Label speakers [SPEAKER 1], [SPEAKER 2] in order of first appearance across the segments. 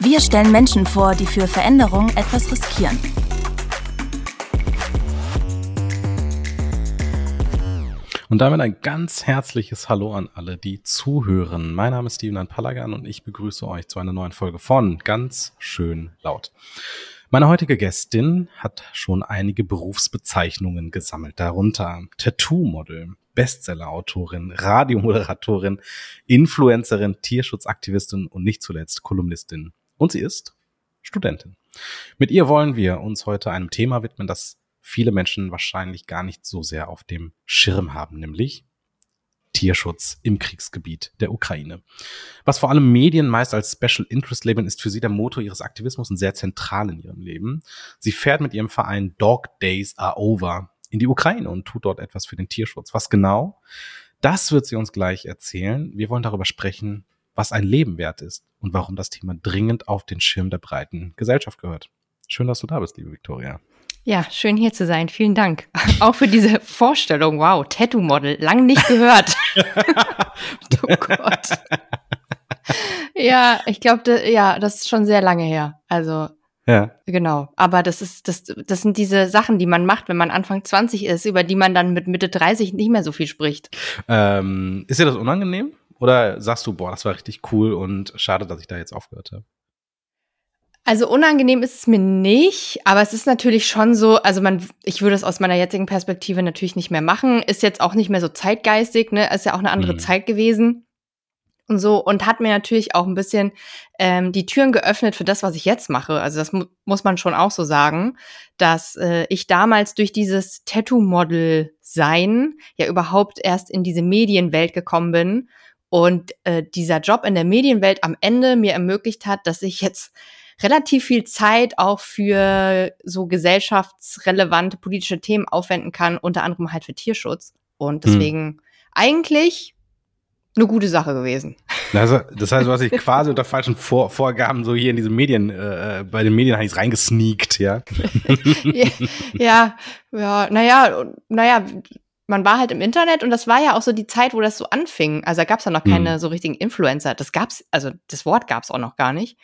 [SPEAKER 1] Wir stellen Menschen vor, die für Veränderung etwas riskieren.
[SPEAKER 2] Und damit ein ganz herzliches Hallo an alle, die zuhören. Mein Name ist Steven Anpalagan und ich begrüße euch zu einer neuen Folge von Ganz schön laut. Meine heutige Gästin hat schon einige Berufsbezeichnungen gesammelt, darunter Tattoo-Model, Bestseller-Autorin, Radiomoderatorin, Influencerin, Tierschutzaktivistin und nicht zuletzt Kolumnistin. Und sie ist Studentin. Mit ihr wollen wir uns heute einem Thema widmen, das viele Menschen wahrscheinlich gar nicht so sehr auf dem Schirm haben, nämlich Tierschutz im Kriegsgebiet der Ukraine. Was vor allem Medien meist als Special Interest labeln, ist für sie der Motor ihres Aktivismus und sehr zentral in ihrem Leben. Sie fährt mit ihrem Verein Dog Days Are Over in die Ukraine und tut dort etwas für den Tierschutz. Was genau? Das wird sie uns gleich erzählen. Wir wollen darüber sprechen, was ein Leben wert ist und warum das Thema dringend auf den Schirm der breiten Gesellschaft gehört. Schön, dass du da bist, liebe Viktoria.
[SPEAKER 3] Ja, schön hier zu sein. Vielen Dank. Auch für diese Vorstellung. Wow, Tattoo-Model. Lang nicht gehört. oh Gott. Ja, ich glaube, ja, das ist schon sehr lange her. Also, ja. genau. Aber das ist, das, das sind diese Sachen, die man macht, wenn man Anfang 20 ist, über die man dann mit Mitte 30 nicht mehr so viel spricht.
[SPEAKER 2] Ähm, ist dir das unangenehm? Oder sagst du, boah, das war richtig cool und schade, dass ich da jetzt aufgehört habe?
[SPEAKER 3] Also unangenehm ist es mir nicht, aber es ist natürlich schon so, also man, ich würde es aus meiner jetzigen Perspektive natürlich nicht mehr machen, ist jetzt auch nicht mehr so zeitgeistig, ne, ist ja auch eine andere mhm. Zeit gewesen und so und hat mir natürlich auch ein bisschen ähm, die Türen geöffnet für das, was ich jetzt mache. Also das mu muss man schon auch so sagen, dass äh, ich damals durch dieses Tattoo-Model sein ja überhaupt erst in diese Medienwelt gekommen bin und äh, dieser Job in der Medienwelt am Ende mir ermöglicht hat, dass ich jetzt relativ viel Zeit auch für so gesellschaftsrelevante politische Themen aufwenden kann, unter anderem halt für Tierschutz. Und hm. deswegen hm. eigentlich eine gute Sache gewesen.
[SPEAKER 2] Also, das heißt, du hast dich quasi unter falschen Vor Vorgaben so hier in diese Medien, äh, bei den Medien eigentlich reingesneakt, ja?
[SPEAKER 3] ja, ja, ja, naja, naja, man war halt im Internet und das war ja auch so die Zeit, wo das so anfing. Also da gab es ja noch keine mhm. so richtigen Influencer. Das gab's, also das Wort gab es auch noch gar nicht.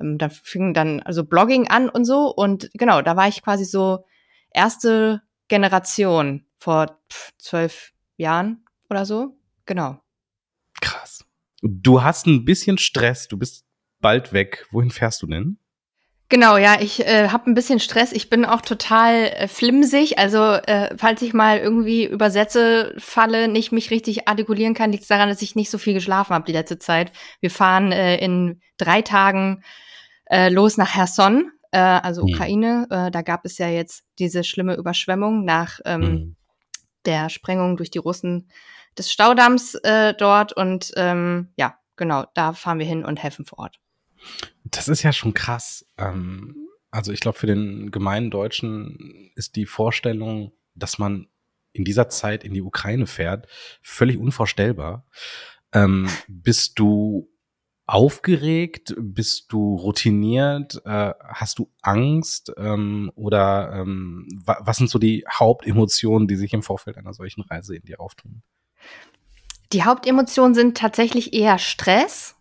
[SPEAKER 3] Ähm, da fing dann also Blogging an und so. Und genau, da war ich quasi so erste Generation vor zwölf Jahren oder so. Genau.
[SPEAKER 2] Krass. Du hast ein bisschen Stress, du bist bald weg. Wohin fährst du denn?
[SPEAKER 3] Genau, ja, ich äh, habe ein bisschen Stress. Ich bin auch total äh, flimsig. Also, äh, falls ich mal irgendwie übersetze, falle, nicht mich richtig artikulieren kann, liegt es daran, dass ich nicht so viel geschlafen habe die letzte Zeit. Wir fahren äh, in drei Tagen äh, los nach Herson, äh, also mhm. Ukraine. Äh, da gab es ja jetzt diese schlimme Überschwemmung nach ähm, mhm. der Sprengung durch die Russen des Staudamms äh, dort. Und ähm, ja, genau, da fahren wir hin und helfen vor Ort.
[SPEAKER 2] Das ist ja schon krass. Ähm, also ich glaube, für den gemeinen Deutschen ist die Vorstellung, dass man in dieser Zeit in die Ukraine fährt, völlig unvorstellbar. Ähm, bist du aufgeregt? Bist du routiniert? Äh, hast du Angst? Ähm, oder ähm, wa was sind so die Hauptemotionen, die sich im Vorfeld einer solchen Reise in dir auftun?
[SPEAKER 3] Die Hauptemotionen sind tatsächlich eher Stress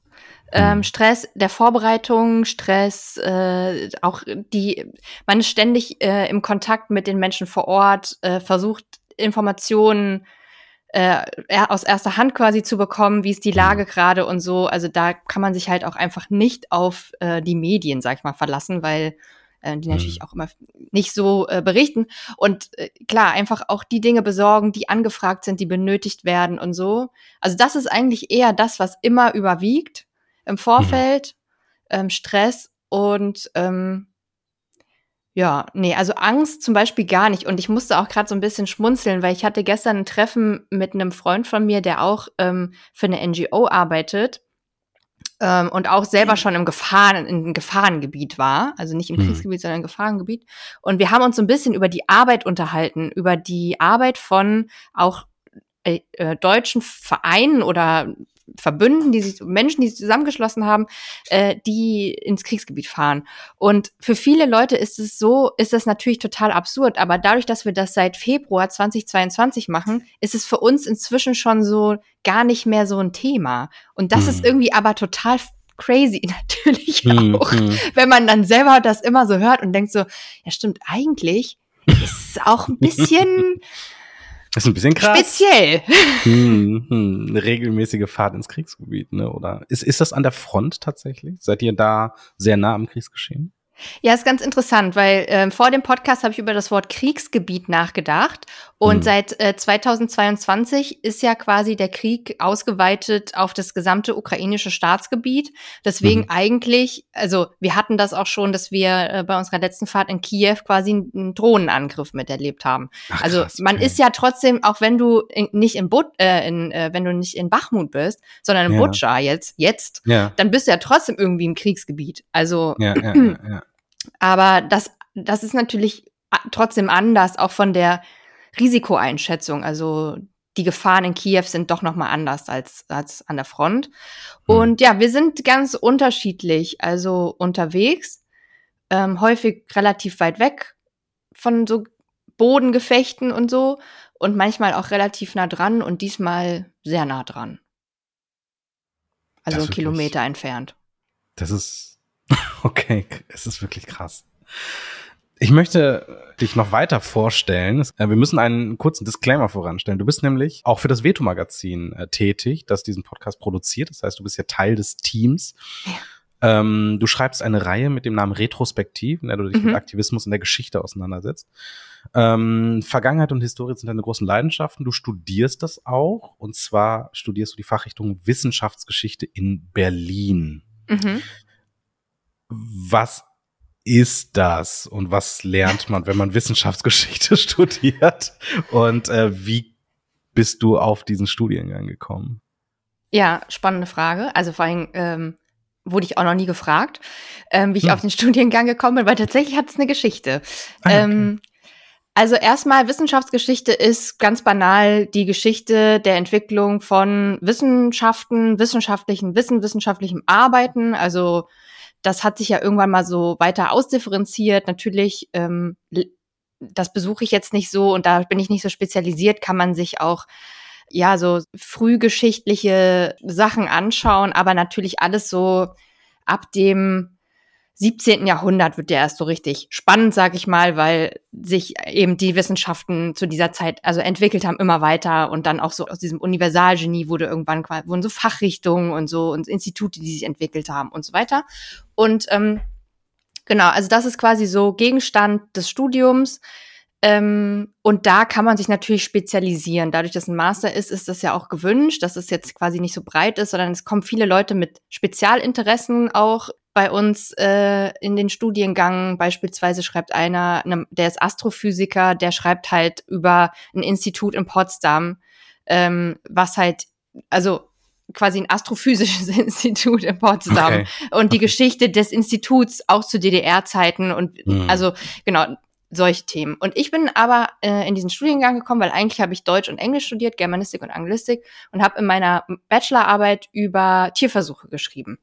[SPEAKER 3] ähm, mhm. Stress der Vorbereitung, Stress, äh, auch die, man ist ständig äh, im Kontakt mit den Menschen vor Ort, äh, versucht Informationen äh, aus erster Hand quasi zu bekommen, wie ist die Lage mhm. gerade und so. Also da kann man sich halt auch einfach nicht auf äh, die Medien, sag ich mal, verlassen, weil äh, die natürlich mhm. auch immer nicht so äh, berichten. Und äh, klar, einfach auch die Dinge besorgen, die angefragt sind, die benötigt werden und so. Also das ist eigentlich eher das, was immer überwiegt im Vorfeld, mhm. ähm, Stress und ähm, ja, nee, also Angst zum Beispiel gar nicht. Und ich musste auch gerade so ein bisschen schmunzeln, weil ich hatte gestern ein Treffen mit einem Freund von mir, der auch ähm, für eine NGO arbeitet. ähm, und auch selber schon im Gefahren, im Gefahrengebiet war, also nicht im
[SPEAKER 2] Mhm.
[SPEAKER 3] Kriegsgebiet, sondern im Gefahrengebiet. Und wir haben uns so ein bisschen über die Arbeit unterhalten, über die Arbeit von auch äh, äh, deutschen Vereinen oder Verbünden, die sich, Menschen, die sich zusammengeschlossen haben, äh, die ins Kriegsgebiet fahren. Und für viele Leute ist es so, ist das natürlich total absurd. Aber dadurch, dass wir das seit Februar 2022 machen, ist es für uns inzwischen schon so gar nicht mehr so ein Thema. Und das
[SPEAKER 2] Hm.
[SPEAKER 3] ist irgendwie aber total crazy natürlich
[SPEAKER 2] Hm,
[SPEAKER 3] auch,
[SPEAKER 2] hm.
[SPEAKER 3] wenn man dann selber das immer so hört und denkt so, ja stimmt, eigentlich ist es auch ein bisschen
[SPEAKER 2] Das ist ein bisschen krass.
[SPEAKER 3] speziell.
[SPEAKER 2] Hm, hm, eine regelmäßige Fahrt ins Kriegsgebiet, ne? Oder ist, ist das an der Front tatsächlich? Seid ihr da sehr nah am Kriegsgeschehen?
[SPEAKER 3] Ja, ist ganz interessant, weil ähm, vor dem Podcast habe ich über das Wort Kriegsgebiet nachgedacht. Und
[SPEAKER 2] Mhm.
[SPEAKER 3] seit äh, 2022 ist ja quasi der Krieg ausgeweitet auf das gesamte ukrainische Staatsgebiet. Deswegen
[SPEAKER 2] Mhm.
[SPEAKER 3] eigentlich, also wir hatten das auch schon, dass wir äh, bei unserer letzten Fahrt in Kiew quasi einen, Drohnenangriff miterlebt haben.
[SPEAKER 2] Ach,
[SPEAKER 3] also
[SPEAKER 2] krass,
[SPEAKER 3] man
[SPEAKER 2] okay.
[SPEAKER 3] ist ja trotzdem, auch wenn du in, nicht in, But, äh, in äh, wenn du nicht in Bachmut bist, sondern in
[SPEAKER 2] Ja.
[SPEAKER 3] Butscha jetzt, jetzt,
[SPEAKER 2] Ja,
[SPEAKER 3] dann bist du ja trotzdem irgendwie im Kriegsgebiet. Also
[SPEAKER 2] ja,
[SPEAKER 3] aber das, das ist natürlich trotzdem anders, auch von der Risikoeinschätzung. Also die Gefahren in Kiew sind doch noch mal anders als, als an der Front.
[SPEAKER 2] Hm.
[SPEAKER 3] Und ja, wir sind ganz unterschiedlich, also unterwegs, ähm, häufig relativ weit weg von so Bodengefechten und so und manchmal auch relativ nah dran und diesmal sehr nah dran. Also einen Kilometer entfernt.
[SPEAKER 2] Das ist okay, es ist wirklich krass. Ich möchte dich noch weiter vorstellen. Äh, Wir müssen einen kurzen Disclaimer voranstellen. Du bist nämlich auch für das Veto-Magazin äh, tätig, das diesen Podcast produziert. Das heißt, du bist ja Teil des Teams. Ähm, du schreibst eine Reihe mit dem Namen Retrospektiv, in der du dich
[SPEAKER 3] Mhm.
[SPEAKER 2] mit Aktivismus in der Geschichte auseinandersetzt. Ähm, Vergangenheit und Historie sind deine großen Leidenschaften. Du studierst das auch. Und zwar studierst du die Fachrichtung Wissenschaftsgeschichte in Berlin.
[SPEAKER 3] Mhm.
[SPEAKER 2] Was ist das und was lernt man, wenn man Wissenschaftsgeschichte studiert? Und äh, wie bist du auf diesen Studiengang gekommen?
[SPEAKER 3] Ja, spannende Frage. Also vor allem ähm, wurde ich auch noch nie gefragt, ähm, wie ich
[SPEAKER 2] Hm.
[SPEAKER 3] auf den Studiengang gekommen bin, weil tatsächlich hat es eine Geschichte.
[SPEAKER 2] Ah, okay.
[SPEAKER 3] ähm, also erstmal, Wissenschaftsgeschichte ist ganz banal die Geschichte der Entwicklung von Wissenschaften, wissenschaftlichen Wissen, wissenschaftlichem Arbeiten. Also das hat sich ja irgendwann mal so weiter ausdifferenziert. Natürlich, ähm, das besuche ich jetzt nicht so und da bin ich nicht so spezialisiert, kann man sich auch ja so frühgeschichtliche Sachen anschauen, aber natürlich alles so ab dem 17. Jahrhundert wird der erst so richtig spannend, sag ich mal, weil sich eben die Wissenschaften zu dieser Zeit also entwickelt haben immer weiter und dann auch so aus diesem Universalgenie wurde irgendwann wurden so Fachrichtungen und so und Institute, die sich entwickelt haben und so weiter. Und ähm, genau, also das ist quasi so Gegenstand des Studiums. Ähm, und da kann man sich natürlich spezialisieren. Dadurch, dass ein Master ist, ist das ja auch gewünscht, dass es jetzt quasi nicht so breit ist, sondern es kommen viele Leute mit Spezialinteressen auch bei uns äh, in den Studiengang. Beispielsweise schreibt einer, ne, der ist Astrophysiker, der schreibt halt über ein Institut in Potsdam, ähm, was halt, also quasi ein astrophysisches Institut in Potsdam
[SPEAKER 2] Okay.
[SPEAKER 3] und die Geschichte des Instituts auch zu DDR-Zeiten und
[SPEAKER 2] Mhm.
[SPEAKER 3] also genau solche Themen. Und ich bin aber äh, in diesen Studiengang gekommen, weil eigentlich habe ich Deutsch und Englisch studiert, Germanistik und Anglistik und habe in meiner Bachelorarbeit über Tierversuche geschrieben.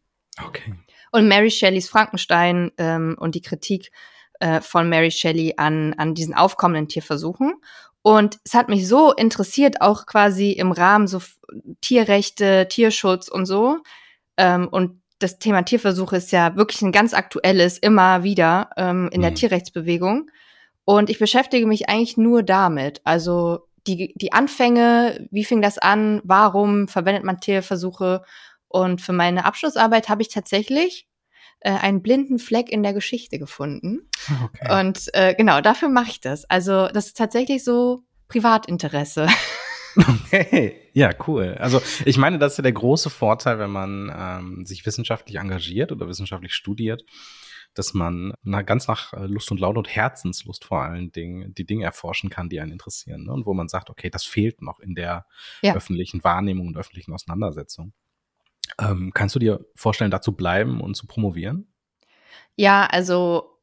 [SPEAKER 2] Okay.
[SPEAKER 3] Und Mary Shelleys Frankenstein ähm, und die Kritik äh, von Mary Shelley an, an diesen aufkommenden Tierversuchen. Und es hat mich so interessiert, auch quasi im Rahmen so Tierrechte, Tierschutz und so. Ähm, und das Thema Tierversuche ist ja wirklich ein ganz aktuelles, immer wieder ähm, in der
[SPEAKER 2] Mhm.
[SPEAKER 3] Tierrechtsbewegung. Und ich beschäftige mich eigentlich nur damit. Also die, die Anfänge, wie fing das an, warum verwendet man Tierversuche? Und für meine Abschlussarbeit habe ich tatsächlich äh, einen blinden Fleck in der Geschichte gefunden.
[SPEAKER 2] okay.
[SPEAKER 3] Und äh, genau, dafür mache ich das. Also das ist tatsächlich so Privatinteresse.
[SPEAKER 2] Okay, ja, cool. Also ich meine, das ist ja der große Vorteil, wenn man ähm, sich wissenschaftlich engagiert oder wissenschaftlich studiert, dass man na, ganz nach äh, Lust und Laune und Herzenslust vor allen Dingen die Dinge erforschen kann, die einen interessieren. Ne? Und wo man sagt, okay, das fehlt noch in der
[SPEAKER 3] Ja.
[SPEAKER 2] öffentlichen Wahrnehmung und öffentlichen Auseinandersetzung. Ähm, kannst du dir vorstellen, da zu bleiben und zu promovieren?
[SPEAKER 3] Ja, also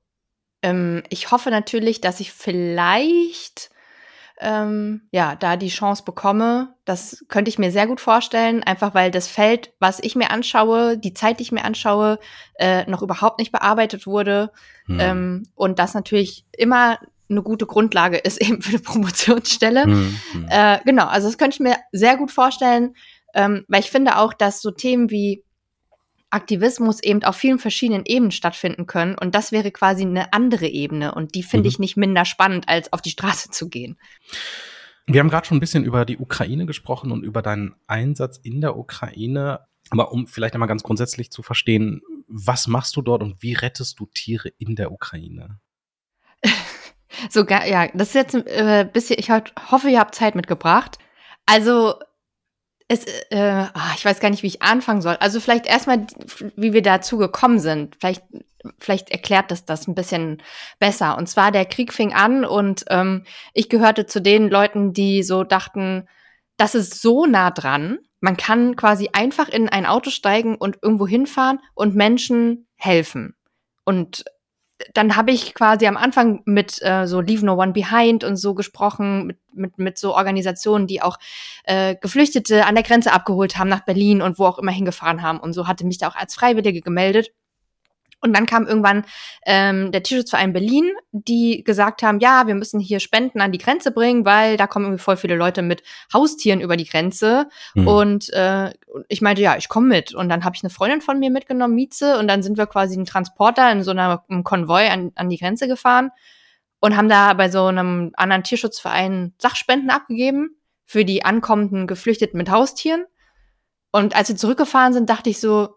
[SPEAKER 3] ähm, ich hoffe natürlich, dass ich vielleicht ähm, ja, da die Chance bekomme. Das könnte ich mir sehr gut vorstellen, einfach weil das Feld, was ich mir anschaue, die Zeit, die ich mir anschaue, äh, noch überhaupt nicht bearbeitet wurde. Hm. Ähm, und das natürlich immer eine gute Grundlage ist eben für eine Promotionsstelle. Hm, hm. Äh, genau, also das könnte ich mir sehr gut vorstellen, ähm, weil ich finde auch, dass so Themen wie Aktivismus eben auf vielen verschiedenen Ebenen stattfinden können. Und das wäre quasi eine andere Ebene. Und die finde mhm. ich nicht minder spannend, als auf die Straße zu gehen.
[SPEAKER 2] Wir haben gerade schon ein bisschen über die Ukraine gesprochen und über deinen Einsatz in der Ukraine. Aber um vielleicht einmal ganz grundsätzlich zu verstehen, was machst du dort und wie rettest du Tiere in der Ukraine?
[SPEAKER 3] Sogar, ja, das ist jetzt äh, bisschen, ich hoffe, ihr habt Zeit mitgebracht. Also es, äh, ah, ich weiß gar nicht, wie ich anfangen soll. Also vielleicht erstmal, wie wir dazu gekommen sind. Vielleicht, vielleicht erklärt das das ein bisschen besser. Und zwar der Krieg fing an und ähm, ich gehörte zu den Leuten, die so dachten, das ist so nah dran. Man kann quasi einfach in ein Auto steigen und irgendwo hinfahren und Menschen helfen. Und dann habe ich quasi am Anfang mit äh, so Leave No One Behind und so gesprochen, mit, mit, mit so Organisationen, die auch äh, Geflüchtete an der Grenze abgeholt haben nach Berlin und wo auch immer hingefahren haben. Und so hatte mich da auch als Freiwillige gemeldet. Und dann kam irgendwann ähm, der Tierschutzverein Berlin, die gesagt haben, ja, wir müssen hier Spenden an die Grenze bringen, weil da kommen irgendwie voll viele Leute mit Haustieren über die Grenze. Mhm. Und äh, ich meinte, ja, ich komme mit. Und dann habe ich eine Freundin von mir mitgenommen, Mieze, und dann sind wir quasi einen Transporter in so einer, einem Konvoi an, an die Grenze gefahren und haben da bei so einem anderen Tierschutzverein Sachspenden abgegeben für die ankommenden Geflüchteten mit Haustieren. Und als wir zurückgefahren sind, dachte ich so,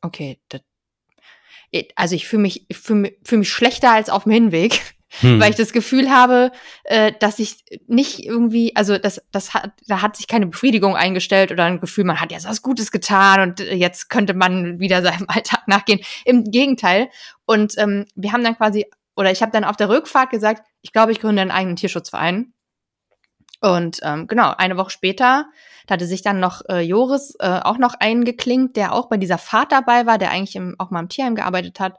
[SPEAKER 3] okay, das also ich fühle mich, ich fühle fühl mich schlechter als auf dem Hinweg, hm. weil ich das Gefühl habe, äh, dass ich nicht irgendwie, also das, das hat, da hat sich keine Befriedigung eingestellt oder ein Gefühl, man hat jetzt was Gutes getan und äh, jetzt könnte man wieder seinem Alltag nachgehen. Im Gegenteil. Und ähm, wir haben dann quasi, oder ich habe dann auf der Rückfahrt gesagt, ich glaube, ich gründe einen eigenen Tierschutzverein. Und ähm, genau, eine Woche später, da hatte sich dann noch äh, Joris äh, auch noch eingeklinkt, der auch bei dieser Fahrt dabei war, der eigentlich im, auch mal im Tierheim gearbeitet hat.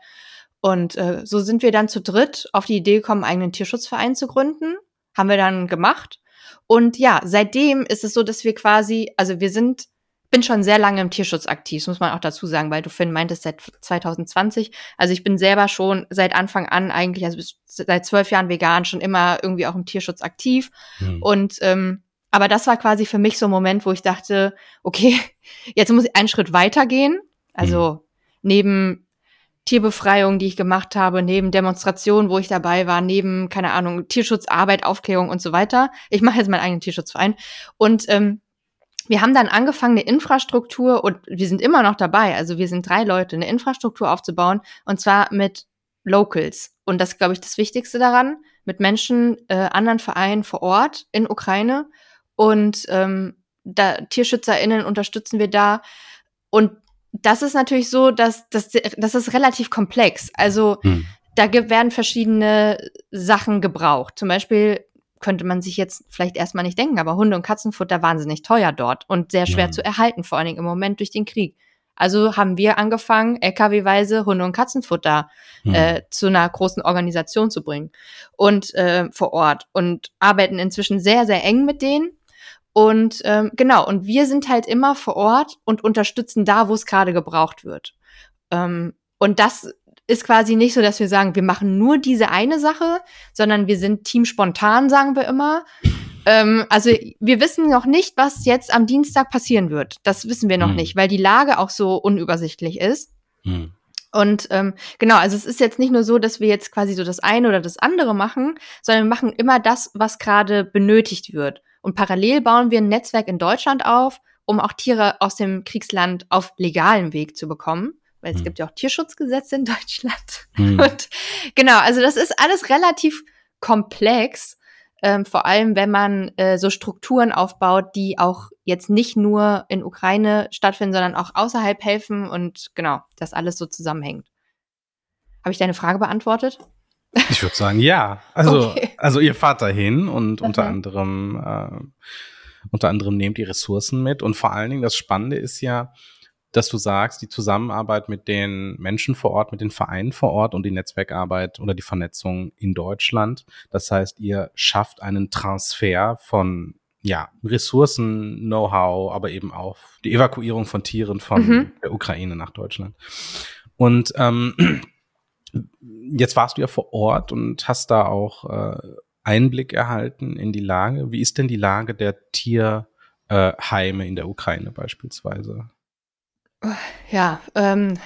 [SPEAKER 3] Und äh, so sind wir dann zu dritt auf die Idee gekommen, einen eigenen Tierschutzverein zu gründen. Haben wir dann gemacht. Und ja, seitdem ist es so, dass wir quasi, also wir sind bin schon sehr lange im Tierschutz aktiv, das muss man auch dazu sagen, weil du Finn meintest seit 2020. Also ich bin selber schon seit Anfang an eigentlich, also seit zwölf Jahren vegan, schon immer irgendwie auch im Tierschutz aktiv. Mhm. Und ähm, aber das war quasi für mich so ein Moment, wo ich dachte, okay, jetzt muss ich einen Schritt weitergehen. Also mhm. neben Tierbefreiung, die ich gemacht habe, neben Demonstrationen, wo ich dabei war, neben, keine Ahnung, Tierschutzarbeit, Aufklärung und so weiter. Ich mache jetzt meinen eigenen Tierschutzverein. Und ähm, wir haben dann angefangen, eine Infrastruktur und wir sind immer noch dabei, also wir sind drei Leute, eine Infrastruktur aufzubauen und zwar mit Locals. Und das ist, glaube ich, das Wichtigste daran, mit Menschen, äh, anderen Vereinen vor Ort in Ukraine. Und ähm, da, TierschützerInnen unterstützen wir da. Und das ist natürlich so, dass, dass das ist relativ komplex. Also hm. da werden verschiedene Sachen gebraucht. Zum Beispiel könnte man sich jetzt vielleicht erstmal nicht denken, aber Hunde- und Katzenfutter wahnsinnig teuer dort und sehr schwer mhm. zu erhalten, vor allen Dingen im Moment durch den Krieg. Also haben wir angefangen, LKW-weise Hunde- und Katzenfutter mhm. äh, zu einer großen Organisation zu bringen und äh, vor Ort und arbeiten inzwischen sehr, sehr eng mit denen. Und ähm, genau, und wir sind halt immer vor Ort und unterstützen da, wo es gerade gebraucht wird. Ähm, und das ist quasi nicht so, dass wir sagen, wir machen nur diese eine Sache, sondern wir sind Team spontan, sagen wir immer. Ähm, also wir wissen noch nicht, was jetzt am Dienstag passieren wird. Das wissen wir noch hm. nicht, weil die Lage auch so unübersichtlich ist. Hm. Und ähm, genau, also es ist jetzt nicht nur so, dass wir jetzt quasi so das eine oder das andere machen, sondern wir machen immer das, was gerade benötigt wird. Und parallel bauen wir ein Netzwerk in Deutschland auf, um auch Tiere aus dem Kriegsland auf legalem Weg zu bekommen weil es hm. gibt ja auch Tierschutzgesetze in Deutschland. Hm. Und genau, also das ist alles relativ komplex, ähm, vor allem wenn man äh, so Strukturen aufbaut, die auch jetzt nicht nur in Ukraine stattfinden, sondern auch außerhalb helfen und genau, das alles so zusammenhängt. Habe ich deine Frage beantwortet?
[SPEAKER 2] Ich würde sagen, ja. Also, okay. also ihr fahrt dahin und unter anderem, äh, unter anderem nehmt die Ressourcen mit und vor allen Dingen das Spannende ist ja, dass du sagst, die Zusammenarbeit mit den Menschen vor Ort, mit den Vereinen vor Ort und die Netzwerkarbeit oder die Vernetzung in Deutschland. Das heißt, ihr schafft einen Transfer von ja, Ressourcen, Know-how, aber eben auch die Evakuierung von Tieren von mhm. der Ukraine nach Deutschland. Und ähm, jetzt warst du ja vor Ort und hast da auch äh, Einblick erhalten in die Lage. Wie ist denn die Lage der Tierheime äh, in der Ukraine beispielsweise?
[SPEAKER 3] Ja, ähm,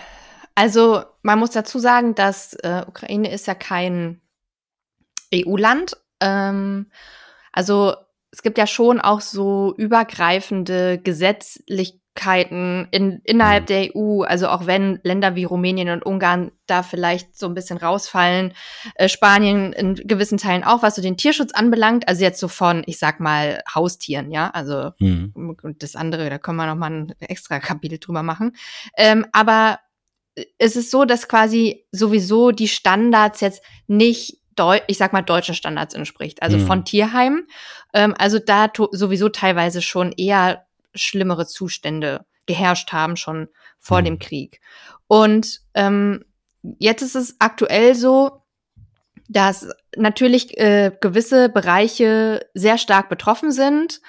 [SPEAKER 3] also man muss dazu sagen, dass äh, Ukraine ist ja kein EU-Land. Ähm, also es gibt ja schon auch so übergreifende Gesetzlichkeiten in, innerhalb mhm. der EU, also auch wenn Länder wie Rumänien und Ungarn da vielleicht so ein bisschen rausfallen, äh, Spanien in gewissen Teilen auch, was so den Tierschutz anbelangt, also jetzt so von, ich sag mal, Haustieren, ja, also mhm. und das andere, da können wir noch mal ein extra Kapitel drüber machen. Ähm, aber es ist so, dass quasi sowieso die Standards jetzt nicht ich sag mal, deutschen Standards entspricht, also mhm. von Tierheimen. Ähm, also da sowieso teilweise schon eher schlimmere Zustände geherrscht haben, schon vor mhm. dem Krieg. Und ähm, jetzt ist es aktuell so, dass natürlich äh, gewisse Bereiche sehr stark betroffen sind.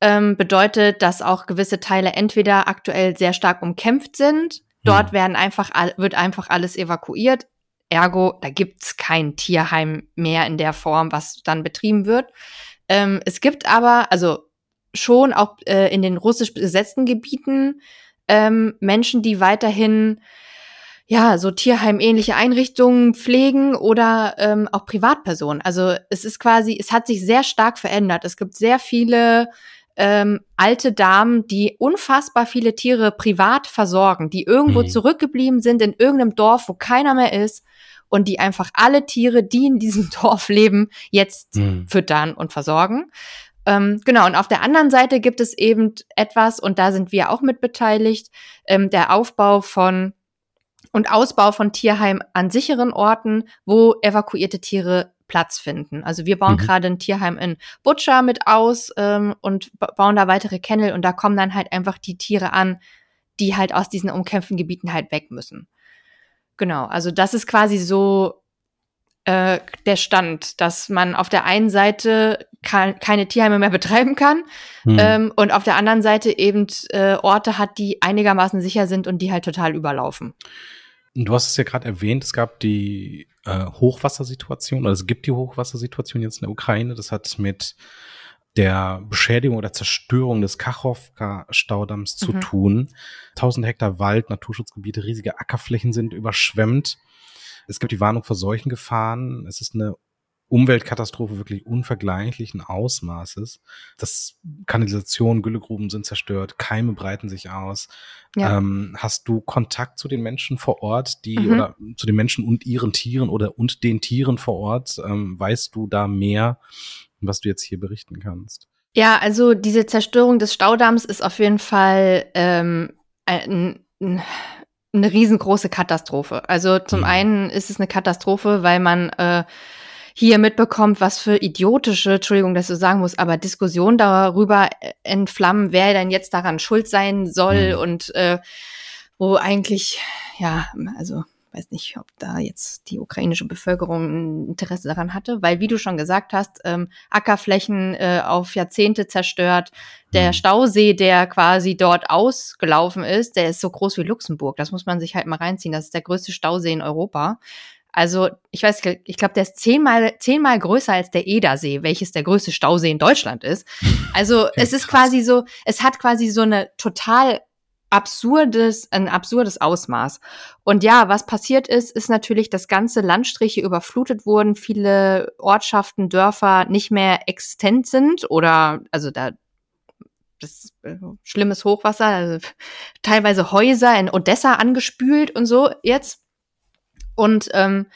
[SPEAKER 3] Ähm, bedeutet, dass auch gewisse Teile entweder aktuell sehr stark umkämpft sind. Dort mhm. werden einfach, wird einfach alles evakuiert. Ergo, da gibt's kein Tierheim mehr in der Form, was dann betrieben wird. Ähm, es gibt aber, also schon auch äh, in den russisch besetzten Gebieten ähm, Menschen, die weiterhin ja so Tierheim-ähnliche Einrichtungen pflegen oder ähm, auch Privatpersonen. Also es ist quasi, es hat sich sehr stark verändert. Es gibt sehr viele ähm, alte Damen, die unfassbar viele Tiere privat versorgen, die irgendwo mhm. zurückgeblieben sind in irgendeinem Dorf, wo keiner mehr ist und die einfach alle Tiere, die in diesem Dorf leben, jetzt mhm. füttern und versorgen. Ähm, genau, und auf der anderen Seite gibt es eben etwas, und da sind wir auch mit beteiligt, ähm, der Aufbau von und Ausbau von Tierheim an sicheren Orten, wo evakuierte Tiere Platz finden. Also wir bauen mhm. gerade ein Tierheim in Butcher mit aus ähm, und bauen da weitere Kennel und da kommen dann halt einfach die Tiere an, die halt aus diesen umkämpften Gebieten halt weg müssen. Genau, also das ist quasi so äh, der Stand, dass man auf der einen Seite kann, keine Tierheime mehr betreiben kann mhm. ähm, und auf der anderen Seite eben äh, Orte hat, die einigermaßen sicher sind und die halt total überlaufen.
[SPEAKER 2] Du hast es ja gerade erwähnt, es gab die äh, Hochwassersituation, oder es gibt die Hochwassersituation jetzt in der Ukraine. Das hat mit der Beschädigung oder Zerstörung des Kachowka-Staudamms mhm. zu tun. 1000 Hektar Wald, Naturschutzgebiete, riesige Ackerflächen sind überschwemmt. Es gibt die Warnung vor solchen Gefahren. Es ist eine Umweltkatastrophe wirklich unvergleichlichen Ausmaßes. Das Kanalisation, Güllegruben sind zerstört, Keime breiten sich aus. Ja. Ähm, hast du Kontakt zu den Menschen vor Ort, die mhm. oder zu den Menschen und ihren Tieren oder und den Tieren vor Ort? Ähm, weißt du da mehr, was du jetzt hier berichten kannst?
[SPEAKER 3] Ja, also diese Zerstörung des Staudamms ist auf jeden Fall ähm, ein, ein eine riesengroße Katastrophe. Also zum mhm. einen ist es eine Katastrophe, weil man äh, hier mitbekommt, was für idiotische, Entschuldigung, dass du sagen muss, aber Diskussionen darüber entflammen, wer denn jetzt daran schuld sein soll mhm. und äh, wo eigentlich, ja, also weiß nicht, ob da jetzt die ukrainische Bevölkerung ein Interesse daran hatte, weil wie du schon gesagt hast, ähm, Ackerflächen äh, auf Jahrzehnte zerstört. Der mhm. Stausee, der quasi dort ausgelaufen ist, der ist so groß wie Luxemburg. Das muss man sich halt mal reinziehen. Das ist der größte Stausee in Europa. Also ich weiß, ich glaube, der ist zehnmal, zehnmal größer als der Edersee, welches der größte Stausee in Deutschland ist. Also es ist quasi so, es hat quasi so eine total absurdes, ein absurdes Ausmaß. Und ja, was passiert ist, ist natürlich, dass ganze Landstriche überflutet wurden, viele Ortschaften, Dörfer nicht mehr existent sind oder also da das äh, schlimmes Hochwasser, also teilweise Häuser in Odessa angespült und so jetzt. Und ähm,